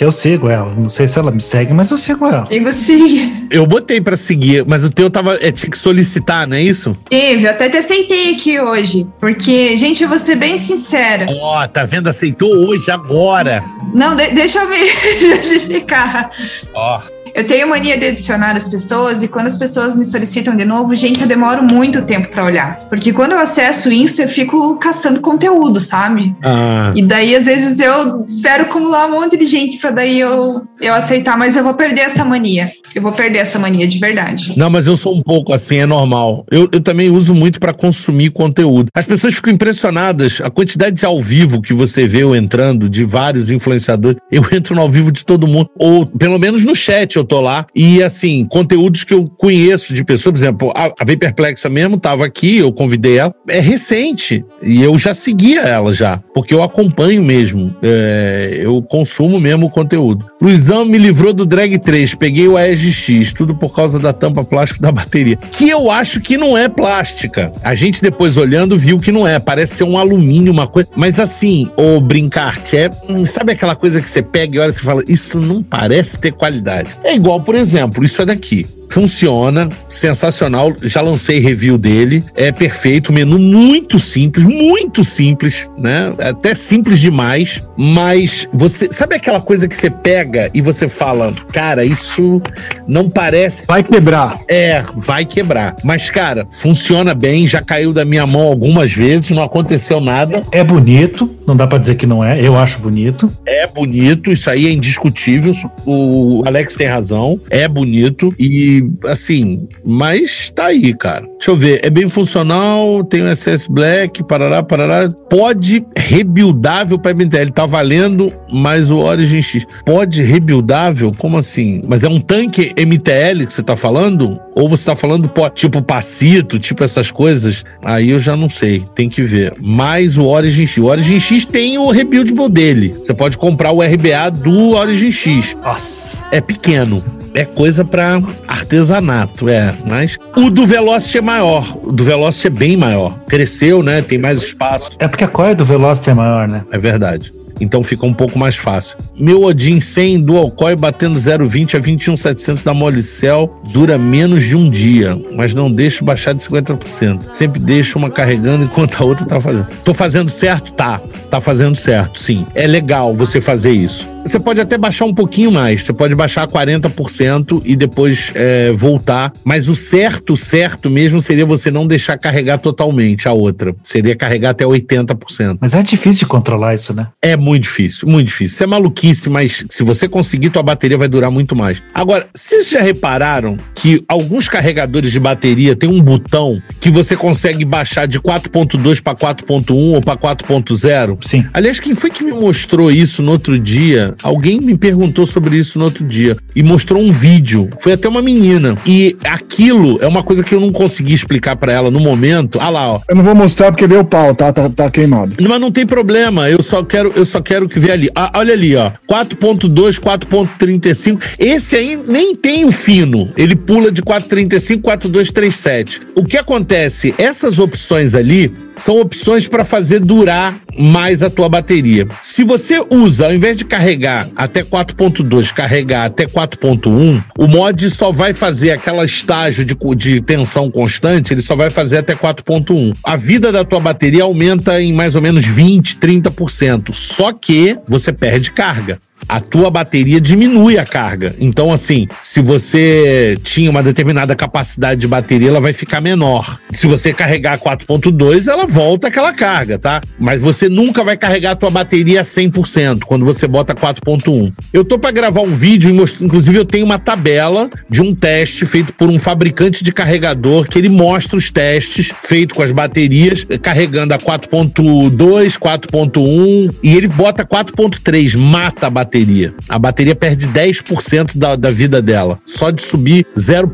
Que eu sigo ela. Não sei se ela me segue, mas eu sigo ela. Sigo sim. Eu botei pra seguir, mas o teu tava. É, tinha que solicitar, não é isso? Teve, eu até te aceitei aqui hoje. Porque, gente, eu vou ser bem sincera. Ó, oh, tá vendo? Aceitou hoje, agora. Não, de deixa eu me [laughs] justificar. Ó. Oh. Eu tenho mania de adicionar as pessoas e quando as pessoas me solicitam de novo, gente, eu demoro muito tempo para olhar. Porque quando eu acesso o Insta, eu fico caçando conteúdo, sabe? Ah. E daí, às vezes, eu espero acumular um monte de gente para daí eu, eu aceitar, mas eu vou perder essa mania. Eu vou perder essa mania de verdade. Não, mas eu sou um pouco assim, é normal. Eu, eu também uso muito para consumir conteúdo. As pessoas ficam impressionadas, a quantidade de ao vivo que você vê eu entrando, de vários influenciadores. Eu entro no ao vivo de todo mundo, ou pelo menos no chat eu tô lá. E assim, conteúdos que eu conheço de pessoas, por exemplo, a, a Vaperplexa mesmo tava aqui, eu convidei ela. É recente. E eu já seguia ela já, porque eu acompanho mesmo. É, eu consumo mesmo o conteúdo. Luizão me livrou do Drag 3, peguei o AEGX, tudo por causa da tampa plástica da bateria. Que eu acho que não é plástica. A gente depois olhando viu que não é, parece ser um alumínio, uma coisa. Mas assim, o brincarte, é. Sabe aquela coisa que você pega e olha e fala, isso não parece ter qualidade. É igual, por exemplo, isso é daqui. Funciona, sensacional. Já lancei review dele, é perfeito, menu muito simples, muito simples, né? Até simples demais, mas você sabe aquela coisa que você pega e você fala, cara, isso não parece. Vai quebrar. É, vai quebrar. Mas, cara, funciona bem, já caiu da minha mão algumas vezes, não aconteceu nada. É bonito, não dá pra dizer que não é, eu acho bonito. É bonito, isso aí é indiscutível. O Alex tem razão, é bonito e assim, mas tá aí, cara. Deixa eu ver, é bem funcional, tem o SS Black, parará, parará. Pode rebuildável para MTL, tá valendo, mas o Origin X pode rebuildável? Como assim? Mas é um tanque MTL que você tá falando? Ou você tá falando tipo Passito, tipo essas coisas? Aí eu já não sei, tem que ver. Mas o Origin X, o Origin X tem o rebuild dele. Você pode comprar o RBA do Origin X. Nossa. É pequeno. É coisa para artesanato, é. Mas o do Velocity é maior. O do Velocity é bem maior. Cresceu, né? Tem mais espaço. É porque a coia do Velocity é maior, né? É verdade. Então fica um pouco mais fácil. Meu Odin 100 Dual Coil batendo 0,20 a 21,700 da Molicel dura menos de um dia, mas não deixo baixar de 50%. Sempre deixo uma carregando enquanto a outra tá fazendo. Tô fazendo certo? Tá. Tá fazendo certo, sim. É legal você fazer isso. Você pode até baixar um pouquinho mais, você pode baixar 40% e depois é, voltar, mas o certo, certo mesmo seria você não deixar carregar totalmente a outra. Seria carregar até 80%. Mas é difícil de controlar isso, né? É muito difícil, muito difícil. Isso é maluquice, mas se você conseguir, tua bateria vai durar muito mais. Agora, vocês já repararam que alguns carregadores de bateria tem um botão que você consegue baixar de 4.2 para 4.1 ou para 4.0? Sim. Aliás, quem foi que me mostrou isso no outro dia? Alguém me perguntou sobre isso no outro dia e mostrou um vídeo. Foi até uma menina. E aquilo é uma coisa que eu não consegui explicar para ela no momento. Ah lá, ó. Eu não vou mostrar porque deu pau, tá, tá, tá queimado. Mas não tem problema. Eu só quero, eu só quero que veja ali. Ah, olha ali, ó. 4.2, 4.35. Esse aí nem tem o fino. Ele pula de 4.35, 4.237. O que acontece? Essas opções ali são opções para fazer durar mais a tua bateria. Se você usa, ao invés de carregar até 4.2, carregar até 4.1, o mod só vai fazer aquela estágio de, de tensão constante, ele só vai fazer até 4.1. A vida da tua bateria aumenta em mais ou menos 20, 30%. Só que você perde carga a tua bateria diminui a carga. Então, assim, se você tinha uma determinada capacidade de bateria, ela vai ficar menor. Se você carregar 4.2, ela volta aquela carga, tá? Mas você nunca vai carregar a tua bateria a 100% quando você bota 4.1. Eu tô para gravar um vídeo, inclusive eu tenho uma tabela de um teste feito por um fabricante de carregador que ele mostra os testes feitos com as baterias carregando a 4.2, 4.1 e ele bota 4.3, mata a bateria bateria. A bateria perde 10% da, da vida dela. Só de subir 0.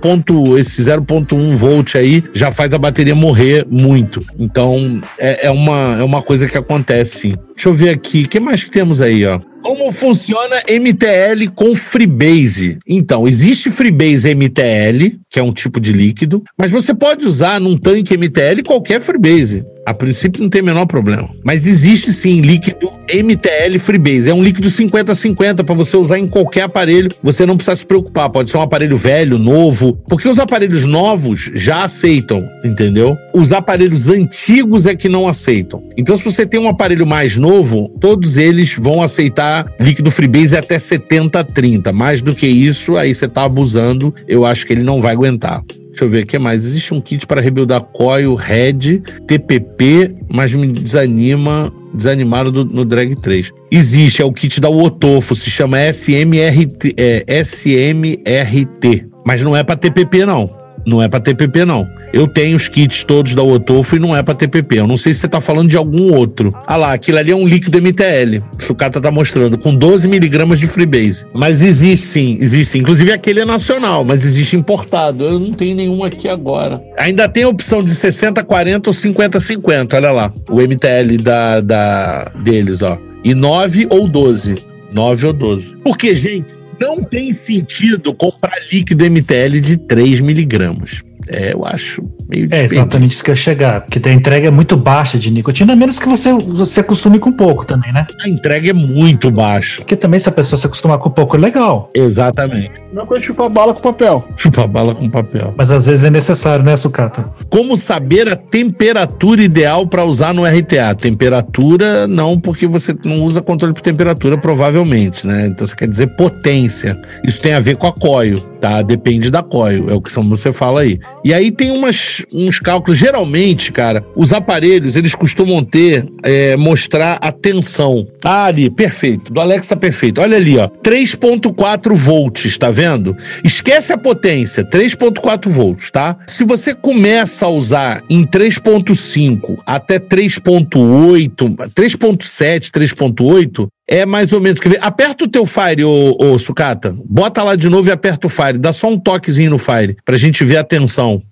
esse 0.1 volt aí já faz a bateria morrer muito. Então é, é, uma, é uma coisa que acontece sim. Deixa eu ver aqui. O que mais que temos aí, ó? Como funciona MTL com Freebase? Então, existe Freebase MTL, que é um tipo de líquido, mas você pode usar num tanque MTL qualquer Freebase. A princípio não tem o menor problema. Mas existe sim líquido MTL Freebase. É um líquido 50-50 para você usar em qualquer aparelho. Você não precisa se preocupar. Pode ser um aparelho velho, novo. Porque os aparelhos novos já aceitam, entendeu? Os aparelhos antigos é que não aceitam. Então, se você tem um aparelho mais novo, todos eles vão aceitar líquido Freebase até 70-30. Mais do que isso, aí você está abusando. Eu acho que ele não vai aguentar. Deixa eu ver o que mais. Existe um kit para rebuildar coil, head, TPP, mas me desanima, desanimaram do, no Drag 3. Existe, é o kit da Wotofo, se chama SMRT, é, SMRT, mas não é para TPP não. Não é para TPP não. Eu tenho os kits todos da Otofo e não é para TPP. Eu não sei se você tá falando de algum outro. Ah lá, aquilo ali é um líquido MTL. O Sucata tá mostrando, com 12 miligramas de Freebase. Mas existe sim, existe. Inclusive aquele é nacional, mas existe importado. Eu não tenho nenhum aqui agora. Ainda tem a opção de 60-40 ou 50-50. Olha lá, o MTL da, da, deles, ó. E 9 ou 12. 9 ou 12. Porque, gente, não tem sentido comprar líquido MTL de 3 miligramas. É, eu acho meio É exatamente isso que eu ia chegar, porque a entrega é muito baixa de nicotina, a menos que você, você acostume com pouco também, né? A entrega é muito baixa. Porque também se a pessoa se acostumar com pouco, é legal. Exatamente. Não coisa chupar bala com papel. Chupar bala com papel. Mas às vezes é necessário, né, Sucata? Como saber a temperatura ideal para usar no RTA? Temperatura, não, porque você não usa controle por temperatura, provavelmente, né? Então você quer dizer potência. Isso tem a ver com a coil, tá? Depende da coil, é o que você fala aí. E aí tem umas, uns cálculos. Geralmente, cara, os aparelhos, eles costumam ter, é, mostrar a tensão. Ah, ali, perfeito. Do Alex tá perfeito. Olha ali, ó. 3.4 volts, tá vendo? Esquece a potência, 3.4 volts, tá? Se você começa a usar em 3.5 até 3.8, 3.7, 3.8, é mais ou menos. Aperta o teu Fire, ô, ô Sucata. Bota lá de novo e aperta o Fire. Dá só um toquezinho no Fire pra gente ver a tensão.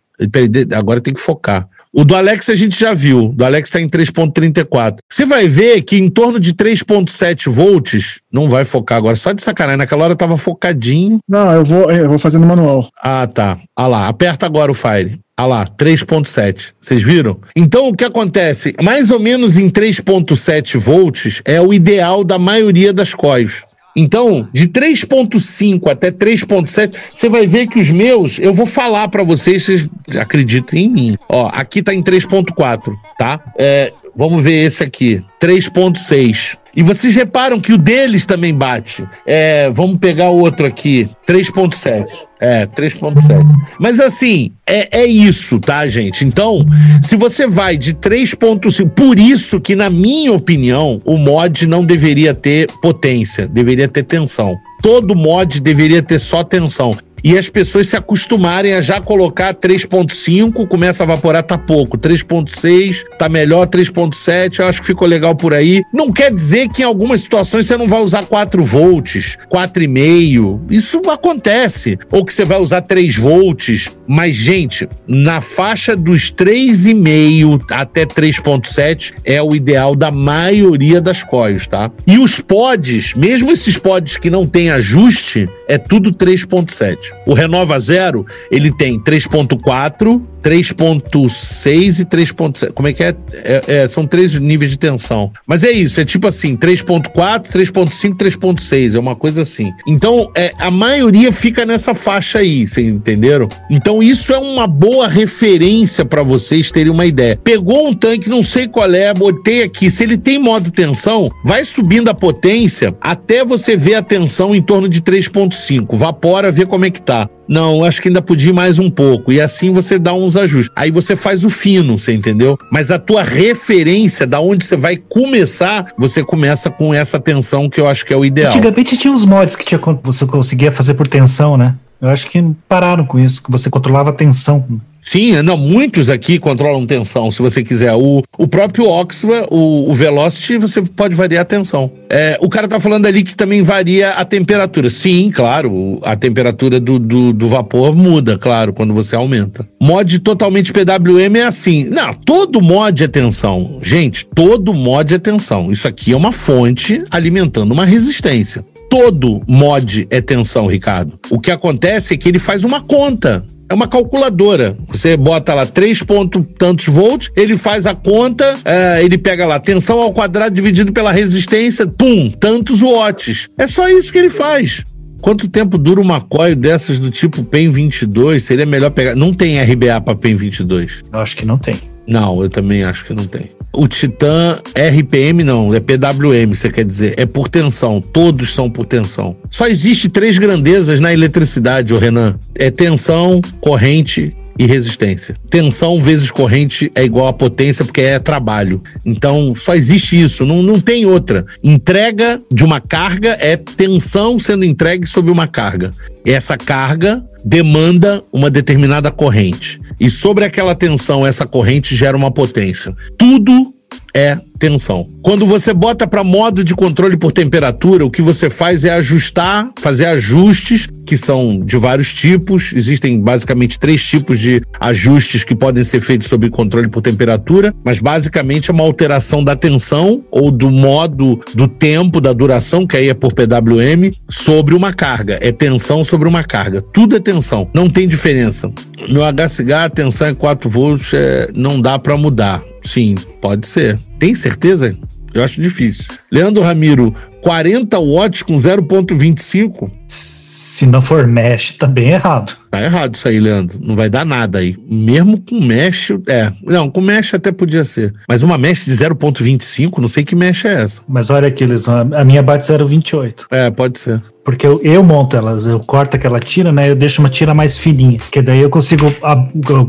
Agora tem que focar. O do Alex a gente já viu. Do Alex está em 3.34. Você vai ver que em torno de 3.7 volts, não vai focar agora, só de sacanagem. Naquela hora tava focadinho. Não, eu vou, eu vou fazendo manual. Ah, tá. Ah lá, aperta agora o Fire. Ah lá, 3.7. Vocês viram? Então o que acontece? Mais ou menos em 3.7 volts é o ideal da maioria das coils. Então, de 3.5 até 3.7, você vai ver que os meus, eu vou falar para vocês, vocês acreditem em mim. Ó, aqui tá em 3.4, tá? É, vamos ver esse aqui, 3.6. E vocês reparam que o deles também bate. É, vamos pegar o outro aqui, 3.7. É, 3.7. Mas assim, é, é isso, tá, gente? Então, se você vai de 3.5, por isso que, na minha opinião, o mod não deveria ter potência, deveria ter tensão. Todo mod deveria ter só tensão e as pessoas se acostumarem a já colocar 3.5, começa a evaporar, tá pouco. 3.6, tá melhor, 3.7, eu acho que ficou legal por aí. Não quer dizer que em algumas situações você não vai usar 4 volts, 4,5. Isso acontece. Ou que você vai usar 3 volts. Mas, gente, na faixa dos 3,5 até 3.7 é o ideal da maioria das coils, tá? E os pods, mesmo esses pods que não tem ajuste, é tudo 3.7. O Renova Zero, ele tem 3.4, 3.6 e 3.7. Como é que é? É, é? São três níveis de tensão. Mas é isso, é tipo assim, 3.4, 3.5, 3.6, é uma coisa assim. Então, é, a maioria fica nessa faixa aí, vocês entenderam? Então, isso é uma boa referência para vocês terem uma ideia. Pegou um tanque, não sei qual é, botei aqui, se ele tem modo tensão, vai subindo a potência até você ver a tensão em torno de 3.5. Vapora, vê como é que tá. Não, acho que ainda podia ir mais um pouco. E assim você dá uns ajustes. Aí você faz o fino, você entendeu? Mas a tua referência, da onde você vai começar, você começa com essa tensão que eu acho que é o ideal. Antigamente tinha uns mods que tinha, você conseguia fazer por tensão, né? Eu acho que pararam com isso, que você controlava a tensão. Sim, não, muitos aqui controlam tensão, se você quiser. O, o próprio Oxford, o, o Velocity, você pode variar a tensão. É, o cara tá falando ali que também varia a temperatura. Sim, claro, a temperatura do, do, do, vapor muda, claro, quando você aumenta. Mod totalmente PWM é assim. Não, todo mod é tensão. Gente, todo mod é tensão. Isso aqui é uma fonte alimentando uma resistência todo mod é tensão, Ricardo. O que acontece é que ele faz uma conta. É uma calculadora. Você bota lá 3 ponto tantos volts, ele faz a conta, é, ele pega lá tensão ao quadrado dividido pela resistência, pum, tantos watts. É só isso que ele faz. Quanto tempo dura uma coil dessas do tipo PEN 22? Seria melhor pegar. Não tem RBA para PEN 22. Eu acho que não tem. Não, eu também acho que não tem. O Titan RPM não, é PWM, você quer dizer, é por tensão, todos são por tensão. Só existe três grandezas na eletricidade, o Renan. É tensão, corrente e resistência. Tensão vezes corrente é igual a potência porque é trabalho. Então só existe isso, não, não tem outra. Entrega de uma carga é tensão sendo entregue sobre uma carga. Essa carga demanda uma determinada corrente. E sobre aquela tensão, essa corrente gera uma potência. Tudo é tensão. Quando você bota para modo de controle por temperatura, o que você faz é ajustar, fazer ajustes que são de vários tipos. Existem basicamente três tipos de ajustes que podem ser feitos sob controle por temperatura, mas basicamente é uma alteração da tensão ou do modo do tempo, da duração, que aí é por PWM, sobre uma carga. É tensão sobre uma carga. Tudo é tensão. Não tem diferença. No HCH a tensão é 4 volts, é, não dá para mudar. Sim, pode ser. Tem certeza? Eu acho difícil. Leandro Ramiro, 40 watts com 0.25? Se não for mesh, tá bem errado. Tá errado isso aí, Leandro. Não vai dar nada aí. Mesmo com mesh, é. Não, com mesh até podia ser. Mas uma mesh de 0.25, não sei que mesh é essa. Mas olha aqui, eles, a minha bate 0.28. É, pode ser. Porque eu, eu monto elas, eu corto aquela tira, né? Eu deixo uma tira mais fininha. Que daí eu consigo,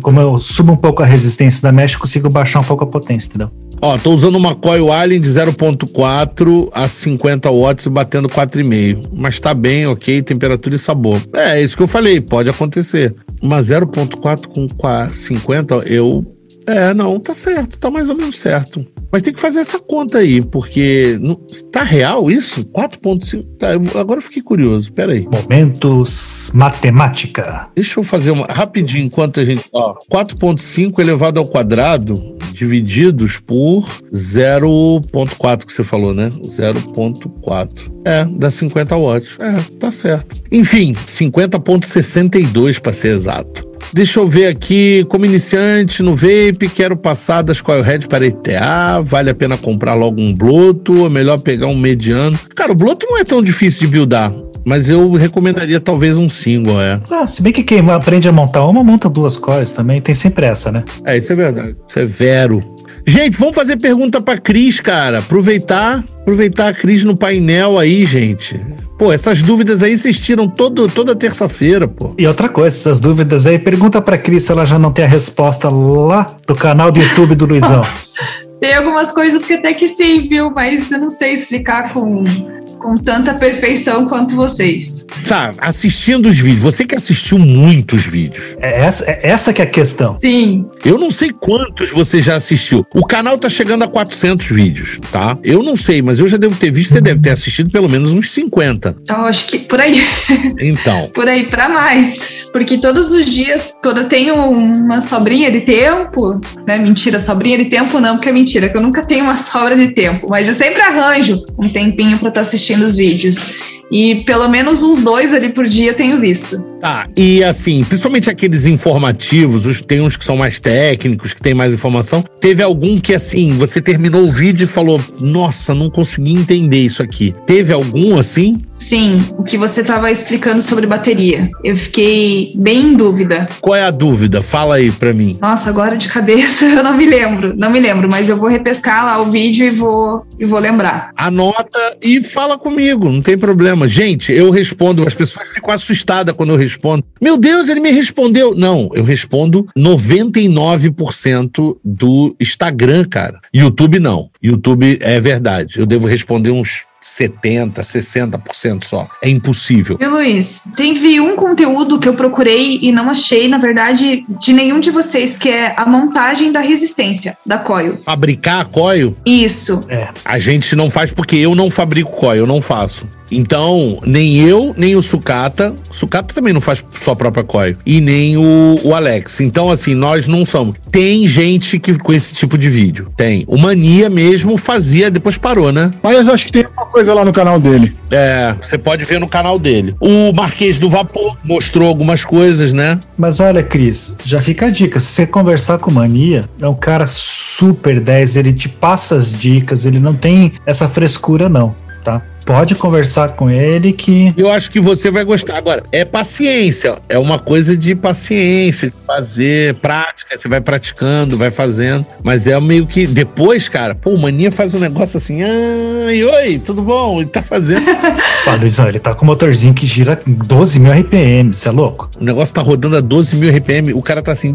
como eu subo um pouco a resistência da mesh, eu consigo baixar um pouco a potência, entendeu? Ó, tô usando uma Coil Allen de 0.4 a 50 watts batendo 4,5. Mas tá bem, ok, temperatura e sabor. É, é isso que eu falei, pode acontecer. Uma 0.4 com qua- 50, eu. É, não, tá certo, tá mais ou menos certo. Mas tem que fazer essa conta aí, porque. Não, tá real isso? 4.5? Tá, eu- agora eu fiquei curioso, peraí. Momentos matemática. Deixa eu fazer uma rapidinho enquanto a gente. Ó, 4,5 elevado ao quadrado divididos por 0,4 que você falou, né? 0,4. É, dá 50 watts. É, tá certo. Enfim, 50,62 para ser exato. Deixa eu ver aqui, como iniciante no vape, quero passar das Coilhead para ETA, vale a pena comprar logo um bloto, é melhor pegar um mediano. Cara, o bloto não é tão difícil de buildar, mas eu recomendaria talvez um single, é. Ah, se bem que quem aprende a montar uma, monta duas cores também, tem sempre essa, né? É, isso é verdade. Isso é vero. Gente, vamos fazer pergunta pra Cris, cara. Aproveitar, aproveitar a Cris no painel aí, gente. Pô, essas dúvidas aí vocês tiram todo, toda terça-feira, pô. E outra coisa, essas dúvidas aí, pergunta pra Cris se ela já não tem a resposta lá do canal do YouTube do Luizão. [laughs] Tem algumas coisas que até que sim, viu? Mas eu não sei explicar com, com tanta perfeição quanto vocês. Tá, assistindo os vídeos. Você que assistiu muitos vídeos. É essa, é essa que é a questão. Sim, Eu não sei quantos você já assistiu. O canal tá chegando a 400 vídeos, tá? Eu não sei, mas eu já devo ter visto. Você deve ter assistido pelo menos uns 50. então acho que por aí. [laughs] Então. por aí para mais. Porque todos os dias, quando eu tenho uma sobrinha de tempo, né? Mentira, sobrinha de tempo não, porque é mentira, que eu nunca tenho uma sobra de tempo, mas eu sempre arranjo um tempinho para estar assistindo os vídeos. E pelo menos uns dois ali por dia eu tenho visto. Tá, e assim, principalmente aqueles informativos, os, tem uns que são mais técnicos, que tem mais informação. Teve algum que, assim, você terminou o vídeo e falou: Nossa, não consegui entender isso aqui. Teve algum assim? Sim, o que você estava explicando sobre bateria. Eu fiquei bem em dúvida. Qual é a dúvida? Fala aí pra mim. Nossa, agora de cabeça [laughs] eu não me lembro, não me lembro, mas eu vou repescar lá o vídeo e vou, e vou lembrar. Anota e fala comigo, não tem problema. Gente, eu respondo, as pessoas ficam assustadas quando eu respondo. Meu Deus, ele me respondeu. Não, eu respondo 99% do Instagram, cara. YouTube não. YouTube é verdade. Eu devo responder uns 70, 60% só. É impossível. E Luiz, teve um conteúdo que eu procurei e não achei, na verdade, de nenhum de vocês, que é a montagem da resistência da coil. Fabricar a coil, Isso. É. a gente não faz porque eu não fabrico coil, eu não faço. Então, nem eu, nem o Sucata. Sucata também não faz sua própria coil. E nem o, o Alex. Então, assim, nós não somos. Tem gente que com esse tipo de vídeo. Tem. O Mania mesmo fazia, depois parou, né? Mas acho que tem uma coisa lá no canal dele. É, você pode ver no canal dele. O Marquês do Vapor mostrou algumas coisas, né? Mas olha, Cris, já fica a dica. Se você conversar com o Mania, é um cara super 10, ele te passa as dicas, ele não tem essa frescura, não, tá? Pode conversar com ele que. Eu acho que você vai gostar. Agora, é paciência. É uma coisa de paciência, de fazer, prática. Você vai praticando, vai fazendo. Mas é meio que depois, cara, pô, o Mania faz um negócio assim. Ai, oi, tudo bom? Ele tá fazendo. [laughs] Ó, Luizão, ele tá com um motorzinho que gira 12 mil RPM, você é louco? o negócio tá rodando a 12 mil RPM. O cara tá assim.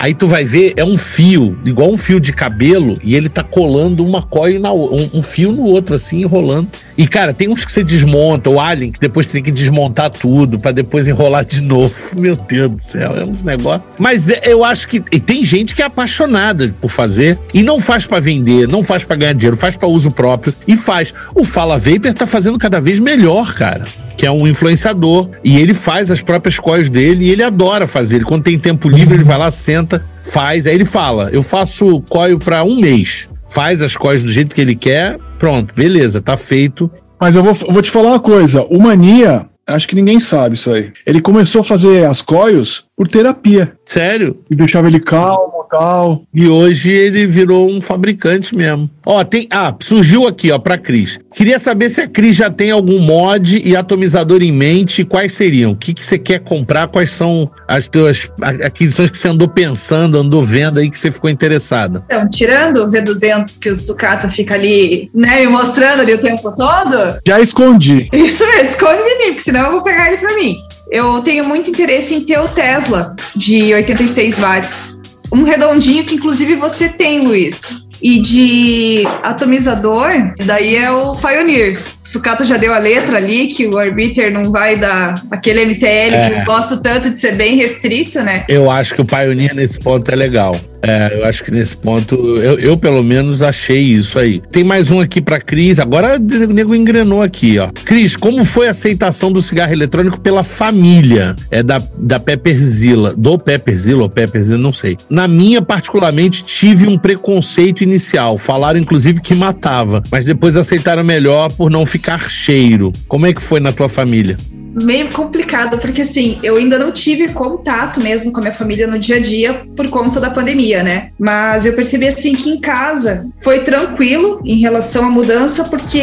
Aí tu vai ver, é um fio, igual um fio de cabelo, e ele tá colando uma coil na um, um fio no outro, assim, enrolando. E, cara, tem uns que você desmonta, o Alien, que depois tem que desmontar tudo para depois enrolar de novo. [laughs] Meu Deus do céu, é um negócio. Mas é, eu acho que e tem gente que é apaixonada por fazer e não faz para vender, não faz para ganhar dinheiro, faz para uso próprio e faz. O Fala Vapor tá fazendo cada vez melhor, cara que é um influenciador, e ele faz as próprias coils dele e ele adora fazer. Ele, quando tem tempo livre, ele vai lá, senta, faz, aí ele fala: Eu faço coil para um mês. Faz as coils do jeito que ele quer, pronto, beleza, tá feito. Mas eu vou, eu vou te falar uma coisa: o Mania, acho que ninguém sabe isso aí. Ele começou a fazer as coils por terapia. Sério? E deixava ele calmo, tal. E hoje ele virou um fabricante mesmo. Ó, tem. Ah, surgiu aqui, ó, pra Cris. Queria saber se a Cris já tem algum mod e atomizador em mente. Quais seriam? O que, que você quer comprar? Quais são as tuas aquisições que você andou pensando, andou vendo aí que você ficou interessada? Então, tirando o V200 que o Sucata fica ali, né, me mostrando ali o tempo todo. Já escondi. Isso mesmo, esconde de mim, porque senão eu vou pegar ele pra mim. Eu tenho muito interesse em ter o Tesla de 86 watts. Um redondinho que inclusive você tem, Luiz. E de atomizador, daí é o Pioneer. Sucata já deu a letra ali, que o Arbiter não vai dar aquele MTL é. que eu gosto tanto de ser bem restrito, né? Eu acho que o Pioneer nesse ponto é legal. É, eu acho que nesse ponto, eu, eu, pelo menos achei isso aí. Tem mais um aqui pra Cris, agora o nego engrenou aqui, ó. Cris, como foi a aceitação do cigarro eletrônico pela família? É da, da Pepperzilla, do Pepperzilla ou Pepperzilla, não sei. Na minha, particularmente, tive um preconceito inicial. Falaram, inclusive, que matava, mas depois aceitaram melhor por não ficar ficar cheiro. Como é que foi na tua família? Meio complicado, porque assim, eu ainda não tive contato mesmo com a minha família no dia a dia por conta da pandemia, né? Mas eu percebi assim que em casa foi tranquilo em relação à mudança, porque,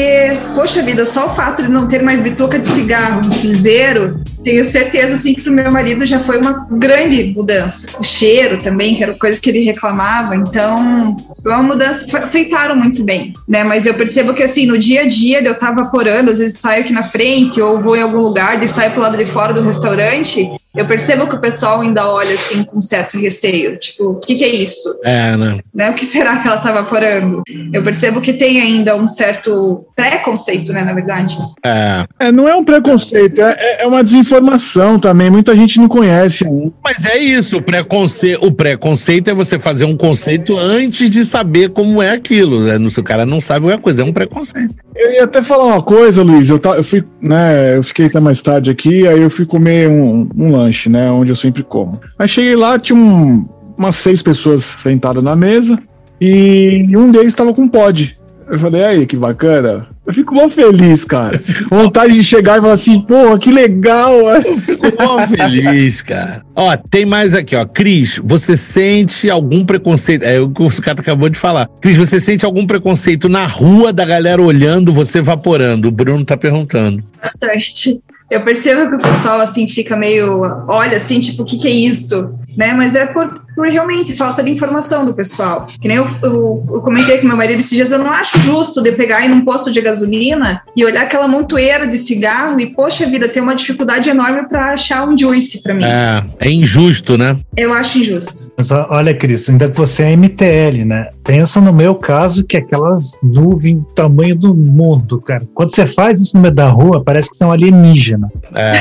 poxa vida, só o fato de não ter mais bituca de cigarro, de cinzeiro, tenho certeza assim que pro meu marido já foi uma grande mudança. O cheiro também, que era coisa que ele reclamava, então foi uma mudança, aceitaram muito bem, né? Mas eu percebo que assim, no dia a dia eu tava vaporando, às vezes saio aqui na frente ou vou em algum lugar e saio pro lado de fora do restaurante, eu percebo que o pessoal ainda olha assim com certo receio. Tipo, o que, que é isso? É, né? né? O que será que ela tá vaporando? Eu percebo que tem ainda um certo preconceito, né, na verdade. É. é não é um preconceito, é, é uma desinformação também. Muita gente não conhece. Mas é isso, o preconceito, o preconceito é você fazer um conceito antes de saber como é aquilo. Né? O cara não sabe a coisa, é um preconceito. Eu ia até falar uma coisa, Luiz. Eu, tá, eu fui, né? Eu fiquei até mais tarde aqui, aí eu fui comer um, um lanche lanche, né? Onde eu sempre como. Aí cheguei lá, tinha um, umas seis pessoas sentadas na mesa e um deles estava com pod. Eu falei, aí, que bacana. Eu fico mó feliz, cara. Vontade de chegar e falar assim, porra, que legal. Eu fico mó feliz, cara. Ó, tem mais aqui, ó. Cris, você sente algum preconceito? É o que o cara acabou de falar. Cris, você sente algum preconceito na rua da galera olhando você evaporando? O Bruno tá perguntando. Bastante. Eu percebo que o pessoal, assim, fica meio... Olha, assim, tipo, o que que é isso? Né? Mas é por por realmente falta de informação do pessoal. Que nem eu, eu, eu, comentei com meu marido esses dias, eu não acho justo de pegar ir num posto de gasolina e olhar aquela montoeira de cigarro e, poxa vida, ter uma dificuldade enorme para achar um juice para mim. É, é injusto, né? Eu acho injusto. Mas olha, Cris, ainda que você é MTL, né? Pensa no meu caso, que é aquelas nuvens tamanho do mundo, cara. Quando você faz isso no meio da rua, parece que são alienígena. É.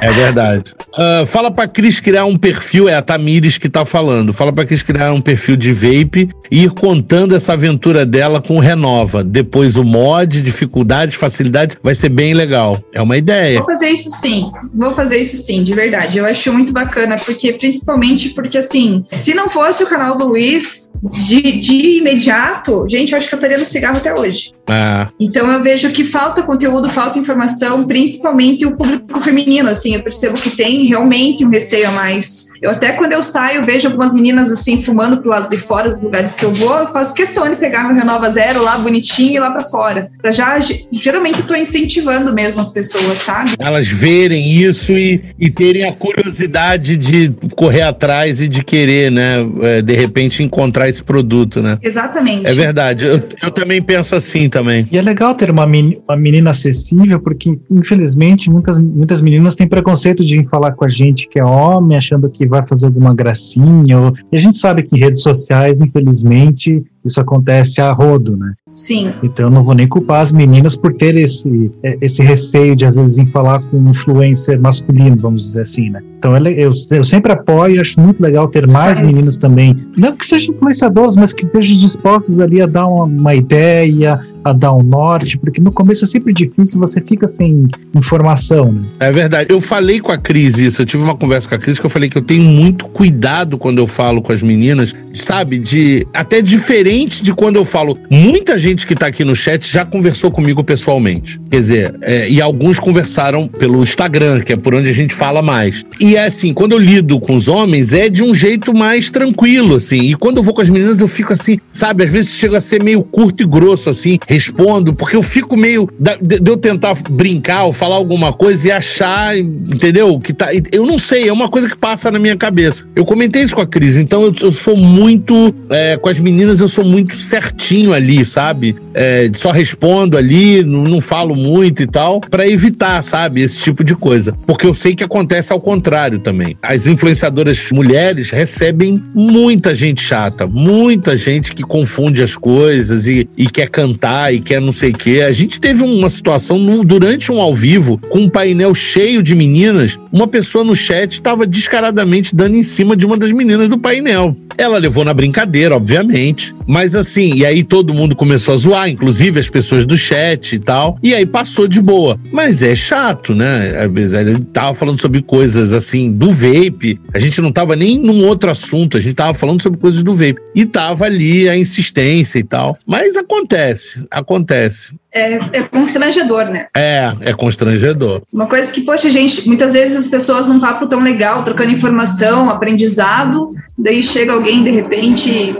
É verdade. Uh, fala pra Cris criar um perfil, é a Tamires que tá falando. Fala pra Cris criar um perfil de vape e ir contando essa aventura dela com o Renova. Depois o mod, dificuldade, facilidade, vai ser bem legal. É uma ideia. Vou fazer isso sim. Vou fazer isso sim, de verdade. Eu acho muito bacana, porque principalmente porque assim, se não fosse o canal do Luiz, de, de imediato, gente, eu acho que eu estaria no cigarro até hoje. Ah. Então eu vejo que falta conteúdo, falta informação, principalmente o público feminino, assim, eu percebo que tem realmente um receio a mais. Eu até quando eu saio, vejo algumas meninas assim fumando pro lado de fora dos lugares que eu vou, eu faço questão de pegar meu Renova Zero lá bonitinho e ir lá para fora. Pra já geralmente eu tô incentivando mesmo as pessoas, sabe? Elas verem isso e, e terem a curiosidade de correr atrás e de querer, né, é, de repente encontrar esse produto, né? Exatamente. É verdade. Eu, eu também penso assim também. E é legal ter uma, uma menina acessível, porque infelizmente muitas, muitas meninas têm preconceito de falar com a gente que é homem, achando que vai fazer alguma gracinha. Ou... E a gente sabe que em redes sociais, infelizmente, isso acontece a rodo, né? Sim. Então eu não vou nem culpar as meninas por ter esse, é, esse receio de às vezes em falar com um influencer masculino, vamos dizer assim, né? Então eu, eu sempre apoio, acho muito legal ter mais mas... meninos também, não que sejam influenciadores, mas que estejam dispostos ali a dar uma, uma ideia, a dar um norte, porque no começo é sempre difícil, você fica sem informação, né? É verdade. Eu falei com a Cris isso, eu tive uma conversa com a Cris que eu falei que eu tenho muito cuidado quando eu falo com as meninas, sabe, de até diferente de quando eu falo. Muita gente que tá aqui no chat já conversou comigo pessoalmente. Quer dizer, é, e alguns conversaram pelo Instagram, que é por onde a gente fala mais. E é assim, quando eu lido com os homens, é de um jeito mais tranquilo, assim. E quando eu vou com as meninas, eu fico assim, sabe, às vezes chega a ser meio curto e grosso, assim, respondo, porque eu fico meio. De, de eu tentar brincar ou falar alguma coisa e achar, entendeu? Que tá. Eu não sei, é uma coisa que passa na minha cabeça. Eu comentei isso com a Cris, então eu, eu sou muito. É, com as meninas, eu sou muito certinho ali, sabe? É, só respondo ali, não, não falo muito e tal, para evitar, sabe, esse tipo de coisa. Porque eu sei que acontece ao contrário também. As influenciadoras mulheres recebem muita gente chata, muita gente que confunde as coisas e, e quer cantar e quer não sei o quê. A gente teve uma situação no, durante um ao vivo com um painel cheio de meninas. Uma pessoa no chat estava descaradamente dando em cima de uma das meninas do painel. Ela levou na brincadeira, obviamente. Mas assim, e aí todo mundo começou a zoar, inclusive as pessoas do chat e tal. E aí passou de boa. Mas é chato, né? Às vezes ele tava falando sobre coisas assim do vape. A gente não tava nem num outro assunto, a gente tava falando sobre coisas do vape. E tava ali a insistência e tal. Mas acontece, acontece é, é, constrangedor, né? É, é constrangedor. Uma coisa que, poxa, gente, muitas vezes as pessoas num papo tão legal, trocando informação, aprendizado, daí chega alguém de repente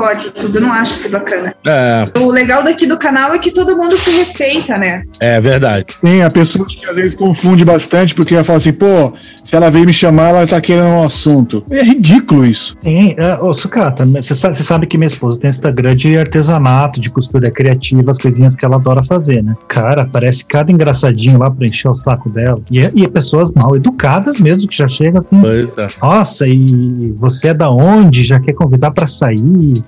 corte tudo, eu não acho isso bacana. É. O legal daqui do canal é que todo mundo se respeita, né? É verdade. Tem a pessoa que às vezes confunde bastante, porque ela fala assim, pô, se ela veio me chamar, ela tá querendo um assunto. É ridículo isso. Sim, é, ô, Sucata, você sabe, você sabe que minha esposa tem Instagram de artesanato, de costura criativa, as coisinhas que ela adora fazer, né? Cara, parece cada engraçadinho lá pra encher o saco dela. E, é, e é pessoas mal educadas mesmo, que já chega assim. Pois é. Nossa, e você é da onde? Já quer convidar para sair?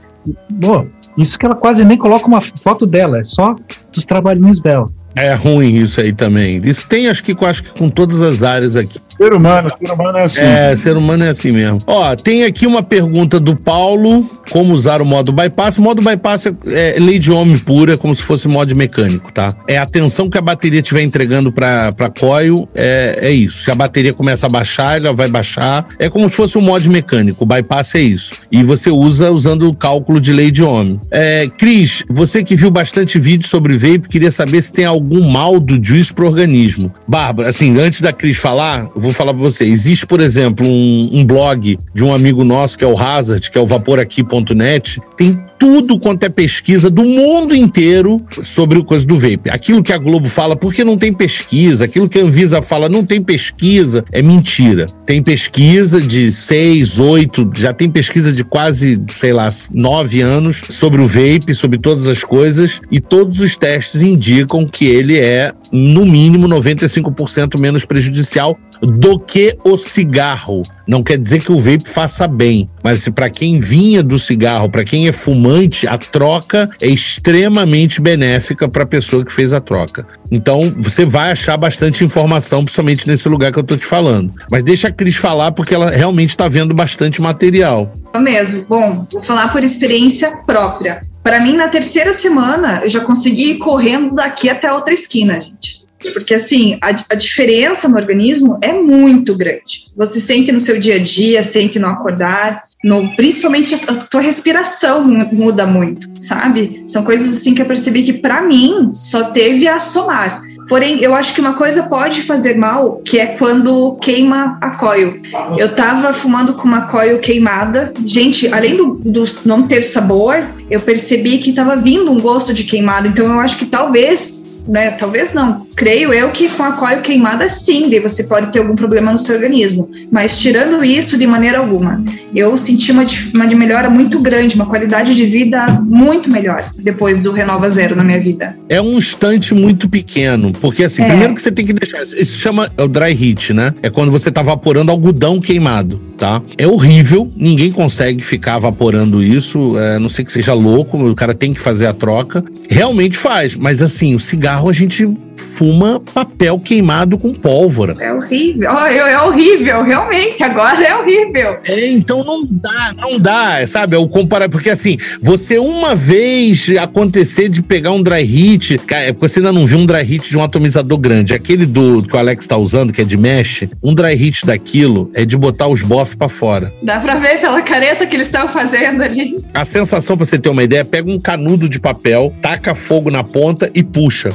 Pô, isso que ela quase nem coloca uma foto dela, é só dos trabalhinhos dela. É ruim isso aí também. Isso tem, acho que, acho que com todas as áreas aqui. Ser humano, ser humano é assim. É, ser humano é assim mesmo. Ó, tem aqui uma pergunta do Paulo: como usar o modo bypass? O modo bypass é, é lei de homem pura, como se fosse modo mecânico, tá? É a tensão que a bateria estiver entregando pra, pra coil, é, é isso. Se a bateria começa a baixar, ela vai baixar. É como se fosse um modo mecânico. O bypass é isso. E você usa usando o cálculo de lei de Ohm. É, Cris, você que viu bastante vídeo sobre vape, queria saber se tem algum mal do juice pro organismo. Bárbara, assim, antes da Cris falar, vou vou falar para você. Existe, por exemplo, um, um, blog de um amigo nosso que é o Hazard, que é o vaporaqui.net. Tem tudo quanto é pesquisa do mundo inteiro sobre o coisa do vape. Aquilo que a Globo fala, porque não tem pesquisa, aquilo que a Anvisa fala, não tem pesquisa, é mentira. Tem pesquisa de seis, oito, já tem pesquisa de quase, sei lá, nove anos sobre o vape, sobre todas as coisas, e todos os testes indicam que ele é, no mínimo, 95% menos prejudicial do que o cigarro. Não quer dizer que o vape faça bem, mas para quem vinha do cigarro, para quem é fumante, a troca é extremamente benéfica para a pessoa que fez a troca. Então, você vai achar bastante informação, principalmente nesse lugar que eu tô te falando. Mas deixa a Cris falar, porque ela realmente está vendo bastante material. É mesmo. Bom, vou falar por experiência própria. Para mim, na terceira semana, eu já consegui ir correndo daqui até outra esquina, gente. Porque, assim, a, a, diferença no organismo é muito grande. Você sente no seu dia a dia, sente no acordar, no, principalmente a, a tua respiração muda muito, sabe? São coisas, assim, que eu percebi que, para mim, só teve a somar. Porém, eu acho que uma coisa pode fazer mal, que é quando queima a coil. Eu tava fumando com uma coil queimada. Gente, além do, do não ter sabor, eu percebi que tava vindo um gosto de queimado. Então, eu acho que talvez, né? Talvez não creio eu que com a coil queimada, sim, daí você pode ter algum problema no seu organismo. Mas tirando isso, de maneira alguma. Eu senti uma, uma melhora muito grande, uma qualidade de vida muito melhor depois do Renova Zero na minha vida. É um instante muito pequeno, porque assim, é. primeiro que você tem que deixar, isso chama é o dry heat, né? É quando você tá vaporando algodão queimado, tá? É horrível, ninguém consegue ficar vaporando isso, é, não sei que seja louco, o cara tem que fazer a troca. Realmente faz, mas assim, o cigarro a gente fuma papel queimado com pólvora. É horrível, é horrível, realmente, agora é horrível. É, então não dá, não dá, sabe? É o comparar, porque assim, você uma vez acontecer de pegar um dry hit, é você ainda não viu um dry hit de um atomizador grande, aquele do que o Alex tá usando, que é de mesh, um dry hit daquilo é de botar os bofs para fora. Dá pra ver pela careta que eles estão fazendo ali. A sensação, pra você ter uma ideia, pega um canudo de papel, taca fogo na ponta e puxa.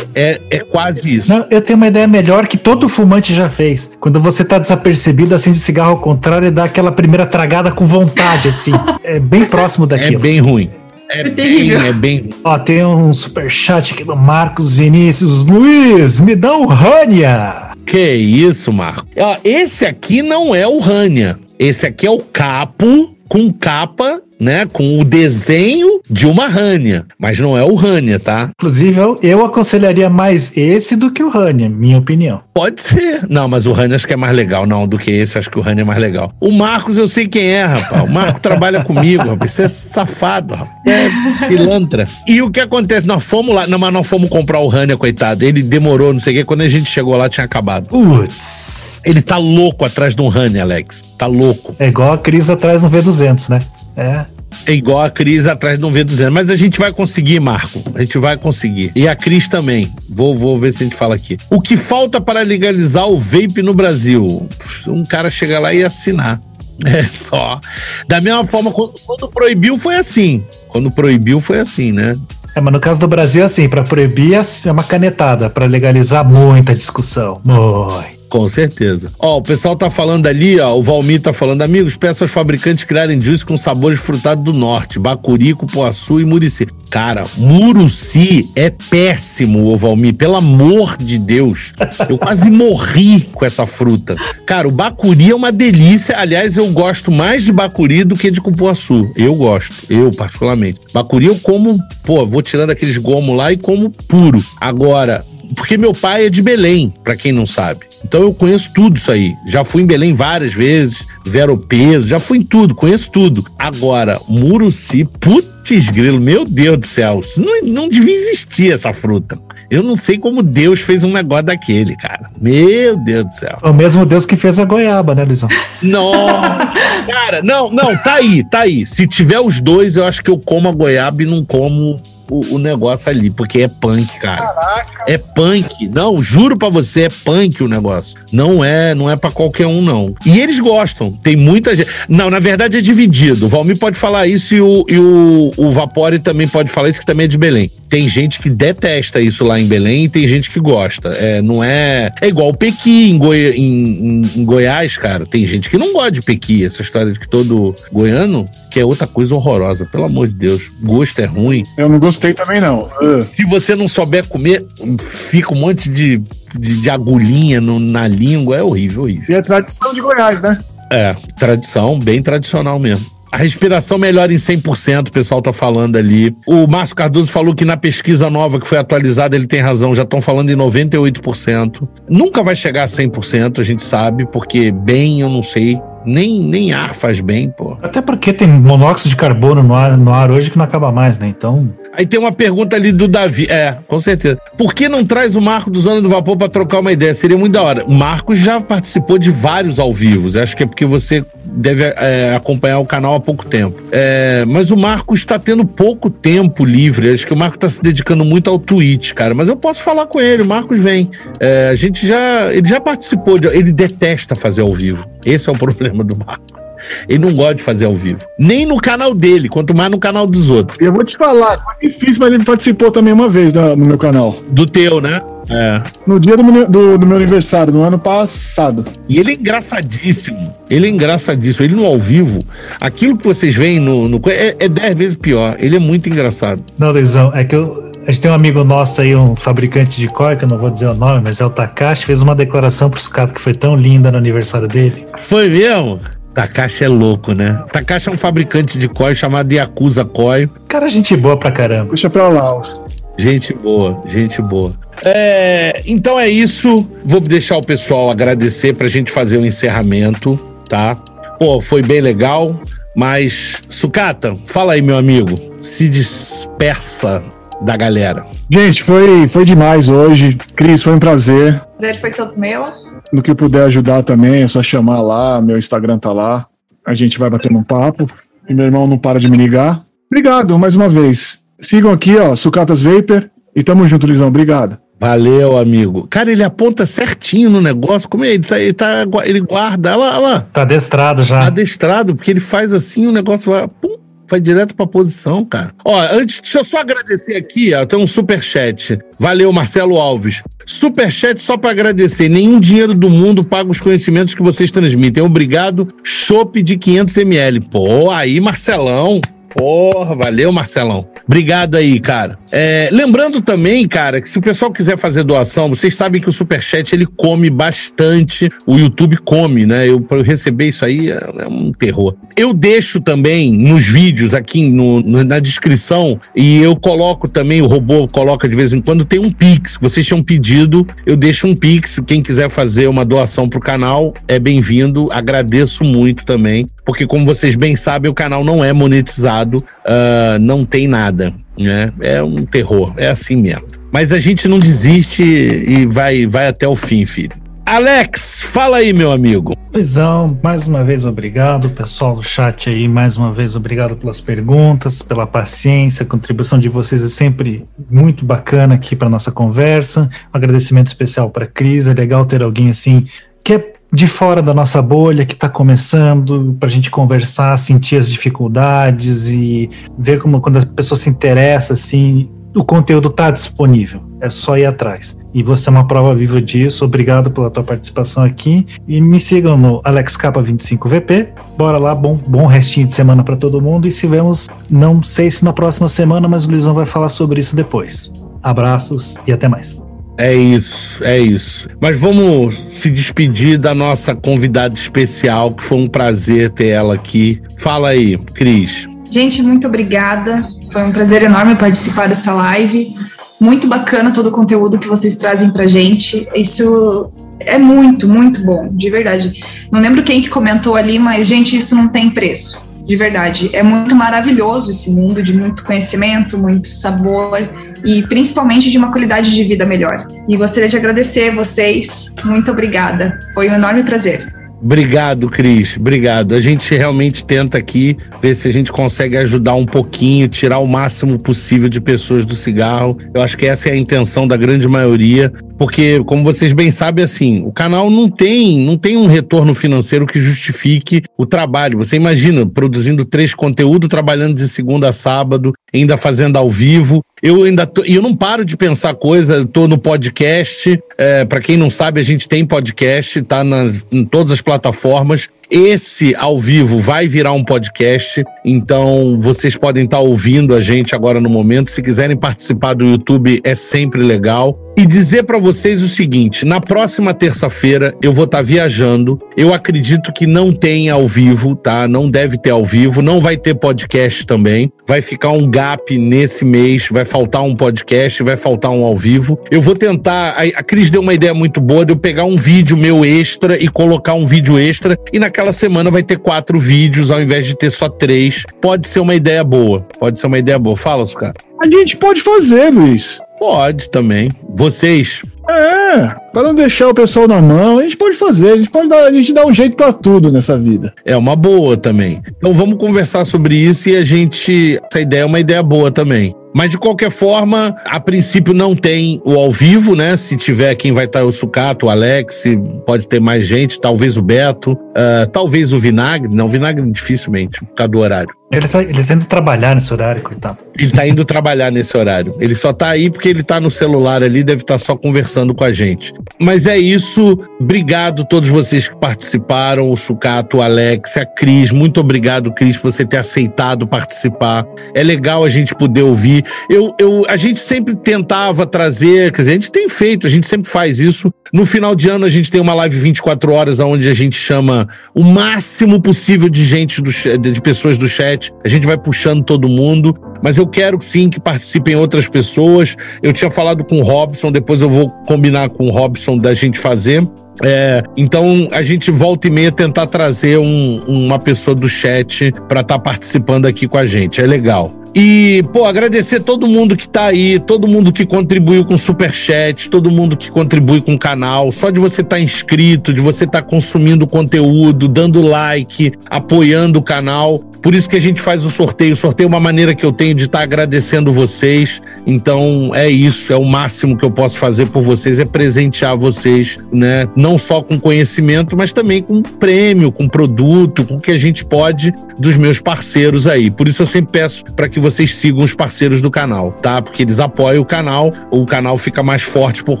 É, é quase isso. Não, eu tenho uma ideia melhor que todo fumante já fez. Quando você tá desapercebido, acende o cigarro ao contrário e dá aquela primeira tragada com vontade, assim. [laughs] é bem próximo daquilo. É bem ruim. É, é bem, é bem. Ó, tem um super chat aqui do Marcos Vinícius. Luiz, me dá um Rania. Que isso, Marco? Ó, esse aqui não é o Rania. Esse aqui é o capo com capa né, com o desenho de uma Rania, mas não é o Rania, tá? Inclusive, eu, eu aconselharia mais esse do que o Rania, minha opinião. Pode ser. Não, mas o Rania acho que é mais legal, não, do que esse, acho que o Rania é mais legal. O Marcos eu sei quem é, rapaz. O Marco [laughs] trabalha comigo, rapaz. Você é safado, rapaz. É pilantra. E o que acontece? Nós fomos lá, não, mas nós fomos comprar o Rania, coitado. Ele demorou, não sei o quê. Quando a gente chegou lá, tinha acabado. Putz. Ele tá louco atrás de um Rania, Alex. Tá louco. É igual a Cris atrás no V200, né? É. É igual a Cris atrás de um V200. Mas a gente vai conseguir, Marco. A gente vai conseguir. E a Cris também. Vou, vou ver se a gente fala aqui. O que falta para legalizar o vape no Brasil? Um cara chegar lá e assinar. [laughs] É só. Da mesma forma, quando, proibiu, foi assim. Quando proibiu, foi assim, né? É, mas no caso do Brasil, assim, para proibir é uma canetada, para legalizar muita discussão. Muito. Com certeza. Ó, o pessoal tá falando ali, ó, o Valmir tá falando, amigos, peço aos fabricantes criarem juice com sabores frutados do norte, bacuri, cupuaçu e murici. Cara, muruci é péssimo, ô Valmir, pelo amor de Deus. Eu quase morri com essa fruta. Cara, o bacuri é uma delícia. Aliás, eu gosto mais de bacuri do que de cupuaçu. Eu gosto, eu particularmente. Bacuri eu como, pô, vou tirando aqueles gomos lá e como puro. Agora, porque meu pai é de Belém, para quem não sabe. Então eu conheço tudo isso aí. Já fui em Belém várias vezes, Vero Peso, já fui em tudo, conheço tudo. Agora, Muruci, putz grilo, meu Deus do céu, não, não devia existir essa fruta. Eu não sei como Deus fez um negócio daquele, cara. Meu Deus do céu. É o mesmo Deus que fez a goiaba, né, Luizão? Não, [laughs] cara, não, não, tá aí, tá aí. Se tiver os dois, eu acho que eu como a goiaba e não como o, o, negócio ali, porque é punk, cara. Caraca. É punk. Não, juro para você, é punk o negócio. Não é, não é para qualquer um, não. E eles gostam. Tem muita gente. Não, na verdade é dividido. O Valmir pode falar isso e o, e o, o Vapore também pode falar isso, que também é de Belém. Tem gente que detesta isso lá em Belém e tem gente que gosta. É, não é. É igual o Pequi em, Goi... em, em, em Goiás, cara. Tem gente que não gosta de Pequi. Essa história de que todo goiano que é outra coisa horrorosa. Pelo amor de Deus. Gosto é ruim. Eu não gostei também, não. Uh. Se você não souber comer, fica um monte de, de, de agulhinha no, na língua. É horrível, horrível. E é tradição de Goiás, né? É, tradição, bem tradicional mesmo. A respiração melhora em 100%, o pessoal tá falando ali. O Márcio Cardoso falou que na pesquisa nova que foi atualizada, ele tem razão, já estão falando em 98%. Nunca vai chegar a 100%, a gente sabe, porque bem eu não sei. Nem, nem ar faz bem, pô. Até porque tem monóxido de carbono no ar, no ar hoje que não acaba mais, né? Então. Aí tem uma pergunta ali do Davi. É, com certeza. Por que não traz o Marco do Zona do Vapor para trocar uma ideia? Seria muito da hora. O Marcos já participou de vários ao vivo. Acho que é porque você deve é, acompanhar o canal há pouco tempo. É, mas o Marcos está tendo pouco tempo livre. Acho que o Marcos está se dedicando muito ao Twitch, cara. Mas eu posso falar com ele. O Marcos vem. É, a gente já. Ele já participou. De, ele detesta fazer ao vivo. Esse é o [laughs] problema do Marco. Ele não gosta de fazer ao vivo. Nem no canal dele, quanto mais no canal dos outros. Eu vou te falar, foi difícil, mas ele participou também uma vez no, no meu canal. Do teu, né? É. No dia do, do, do, meu aniversário, no ano passado. E ele é engraçadíssimo. Ele é engraçadíssimo. Ele no ao vivo, aquilo que vocês veem no. no é, é dez vezes pior. Ele é muito engraçado. Não, Luizão, é que eu A gente tem um amigo nosso aí, um fabricante de COI, que eu não vou dizer o nome, mas é o Takashi, fez uma declaração pro Sucato que foi tão linda no aniversário dele. Foi mesmo? Takashi é louco, né? Takashi é um fabricante de COI chamado Yakuza COI. Cara, gente boa pra caramba. Puxa pra lá, os. Gente boa, gente boa. É, então é isso. Vou deixar o pessoal agradecer pra gente fazer o encerramento, tá? Pô, foi bem legal, mas Sucata, fala aí, meu amigo. Se dispersa da galera. Gente, foi, foi demais hoje. Cris, foi um prazer. Prazer foi todo meu. No que puder ajudar também, é só chamar lá. Meu Instagram tá lá. A gente vai bater um papo. E meu irmão não para de me ligar. Obrigado mais uma vez. Sigam aqui, ó, Sucatas Vapor. E tamo junto, Lisão. Obrigado. Valeu, amigo. Cara, ele aponta certinho no negócio. Como é? Ele, tá, ele, tá, ele guarda. Olha lá, olha lá. Tá adestrado já. Adestrado, porque ele faz assim, o negócio vai. Pum, vai direto pra posição, cara. Ó, antes, deixa eu só agradecer aqui, ó, tem um superchat. Valeu, Marcelo Alves. Superchat só pra agradecer. Nenhum dinheiro do mundo paga os conhecimentos que vocês transmitem. Obrigado. Chopp de 500ml. Pô, aí, Marcelão. Porra, valeu, Marcelão. Obrigado aí, cara. É, lembrando também, cara, que se o pessoal quiser fazer doação, vocês sabem que o Superchat ele come bastante. O YouTube come, né? Eu, pra eu receber isso aí é, é um terror. Eu deixo também nos vídeos aqui no, na descrição e eu coloco também, o robô coloca de vez em quando, tem um Pix. Vocês tinham pedido, eu deixo um Pix. Quem quiser fazer uma doação pro canal é bem-vindo. Agradeço muito também, porque como vocês bem sabem, o canal não é monetizado, ah, não tem nada, né? É um terror, é assim mesmo. Mas a gente não desiste e vai, vai até o fim, filho. Alex, fala aí, meu amigo. Luizão, mais uma vez obrigado, pessoal do chat aí, mais uma vez obrigado pelas perguntas, pela paciência, a contribuição de vocês é sempre muito bacana aqui para nossa conversa. Um agradecimento especial para Cris, é legal ter alguém assim que é de fora da nossa bolha, que está começando, para a gente conversar, sentir as dificuldades e ver como quando a pessoa se interessa assim, o conteúdo está disponível, é só ir atrás. E você é uma prova viva disso. Obrigado pela tua participação aqui. E me sigam no AlexK25VP. Bora lá, bom, bom restinho de semana para todo mundo. E se vemos, não sei se na próxima semana, mas o Luizão vai falar sobre isso depois. Abraços e até mais. É isso, é isso. Mas vamos se despedir da nossa convidada especial, que foi um prazer ter ela aqui. Fala aí, Cris. Gente, muito obrigada. Foi um prazer enorme participar dessa live. Muito bacana todo o conteúdo que vocês trazem pra gente. Isso é muito, muito bom, de verdade. Não lembro quem que comentou ali, mas, gente, isso não tem preço. De verdade. É muito maravilhoso esse mundo de muito conhecimento, muito sabor e principalmente de uma qualidade de vida melhor. E gostaria de agradecer vocês. Muito obrigada. Foi um enorme prazer. Obrigado, Cris. Obrigado. A gente realmente tenta aqui ver se a gente consegue ajudar um pouquinho, tirar o máximo possível de pessoas do cigarro. Eu acho que essa é a intenção da grande maioria, porque como vocês bem sabem assim, o canal não tem, não tem um retorno financeiro que justifique o trabalho. Você imagina produzindo três conteúdos, trabalhando de segunda a sábado, ainda fazendo ao vivo. Eu ainda tô, eu não paro de pensar coisa, tô no podcast. É, para quem não sabe, a gente tem podcast, tá na, em todas as plataformas. Esse ao vivo vai virar um podcast, então vocês podem estar ouvindo a gente agora no momento. Se quiserem participar do YouTube, é sempre legal. E dizer para vocês o seguinte: na próxima terça-feira eu vou estar viajando. Eu acredito que não tem ao vivo, tá? Não deve ter ao vivo, não vai ter podcast também. Vai ficar um gap nesse mês, vai faltar um podcast, vai faltar um ao vivo. Eu vou tentar. A, Cris deu uma ideia muito boa de eu pegar um vídeo meu extra e colocar um vídeo extra. E naquela semana vai ter quatro vídeos ao invés de ter só três. Pode ser uma ideia boa. Pode ser uma ideia boa. Fala, Sucar. A gente pode fazer, Luiz. Pode também. Vocês. É, pra não deixar o pessoal na mão, a gente pode fazer, a gente pode dar, a gente dá um jeito pra tudo nessa vida. É uma boa também. Então vamos conversar sobre isso e a gente. Essa ideia é uma ideia boa também. Mas de qualquer forma, a princípio não tem o ao vivo, né? Se tiver quem vai estar o Sucato, o Alex, pode ter mais gente, talvez o Beto, ah, talvez o Vinagre. Não, o Vinagre dificilmente, por causa do horário. Ele tá, ele tá indo trabalhar nesse horário, coitado. Ele tá indo trabalhar nesse horário. Ele só tá aí porque ele tá no celular ali, deve estar tá só conversando com a gente. Mas é isso. Obrigado a todos vocês que participaram, o Sucato, o Alex, a Cris. Muito obrigado, Cris, por você ter aceitado participar. É legal a gente poder ouvir. Eu, eu, a gente sempre tentava trazer, quer dizer, a gente tem feito, a gente sempre faz isso. No final de ano, a gente tem uma live 24 horas onde a gente chama o máximo possível de gente, do, de pessoas do chat a gente vai puxando todo mundo, mas eu quero sim que participem outras pessoas. Eu tinha falado com o Robson, depois eu vou combinar com o Robson da gente fazer. É, então a gente volta e meia tentar trazer um, uma pessoa do chat para estar tá participando aqui com a gente. É legal. E, pô, agradecer todo mundo que tá aí, todo mundo que contribuiu com o Superchat, todo mundo que contribui com o canal. Só de você estar tá inscrito, de você estar tá consumindo conteúdo, dando like, apoiando o canal. Por isso que a gente faz o sorteio. O sorteio é uma maneira que eu tenho de estar tá agradecendo vocês. Então é isso, é o máximo que eu posso fazer por vocês, é presentear vocês, né? Não só com conhecimento, mas também com prêmio, com produto, com o que a gente pode dos meus parceiros aí. Por isso eu sempre peço para que vocês sigam os parceiros do canal, tá? Porque eles apoiam o canal, o canal fica mais forte por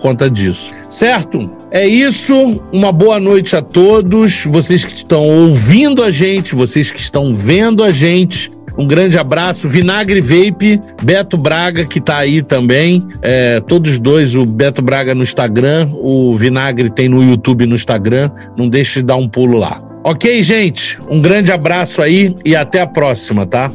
conta disso. Certo? É isso. Uma boa noite a todos. Vocês que estão ouvindo a gente, vocês que estão vendo a gente. Um grande abraço. Vinagre Vape, Beto Braga, que tá aí também. É, todos dois, o Beto Braga no Instagram, o Vinagre tem no YouTube no Instagram. Não deixe de dar um pulo lá. Ok, gente? Um grande abraço aí e até a próxima, tá?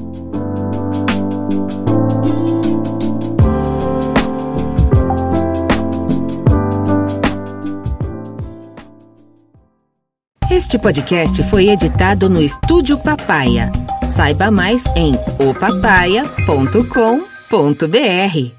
Este podcast foi editado no Estúdio Papaya. Saiba mais em opapaya.com.br.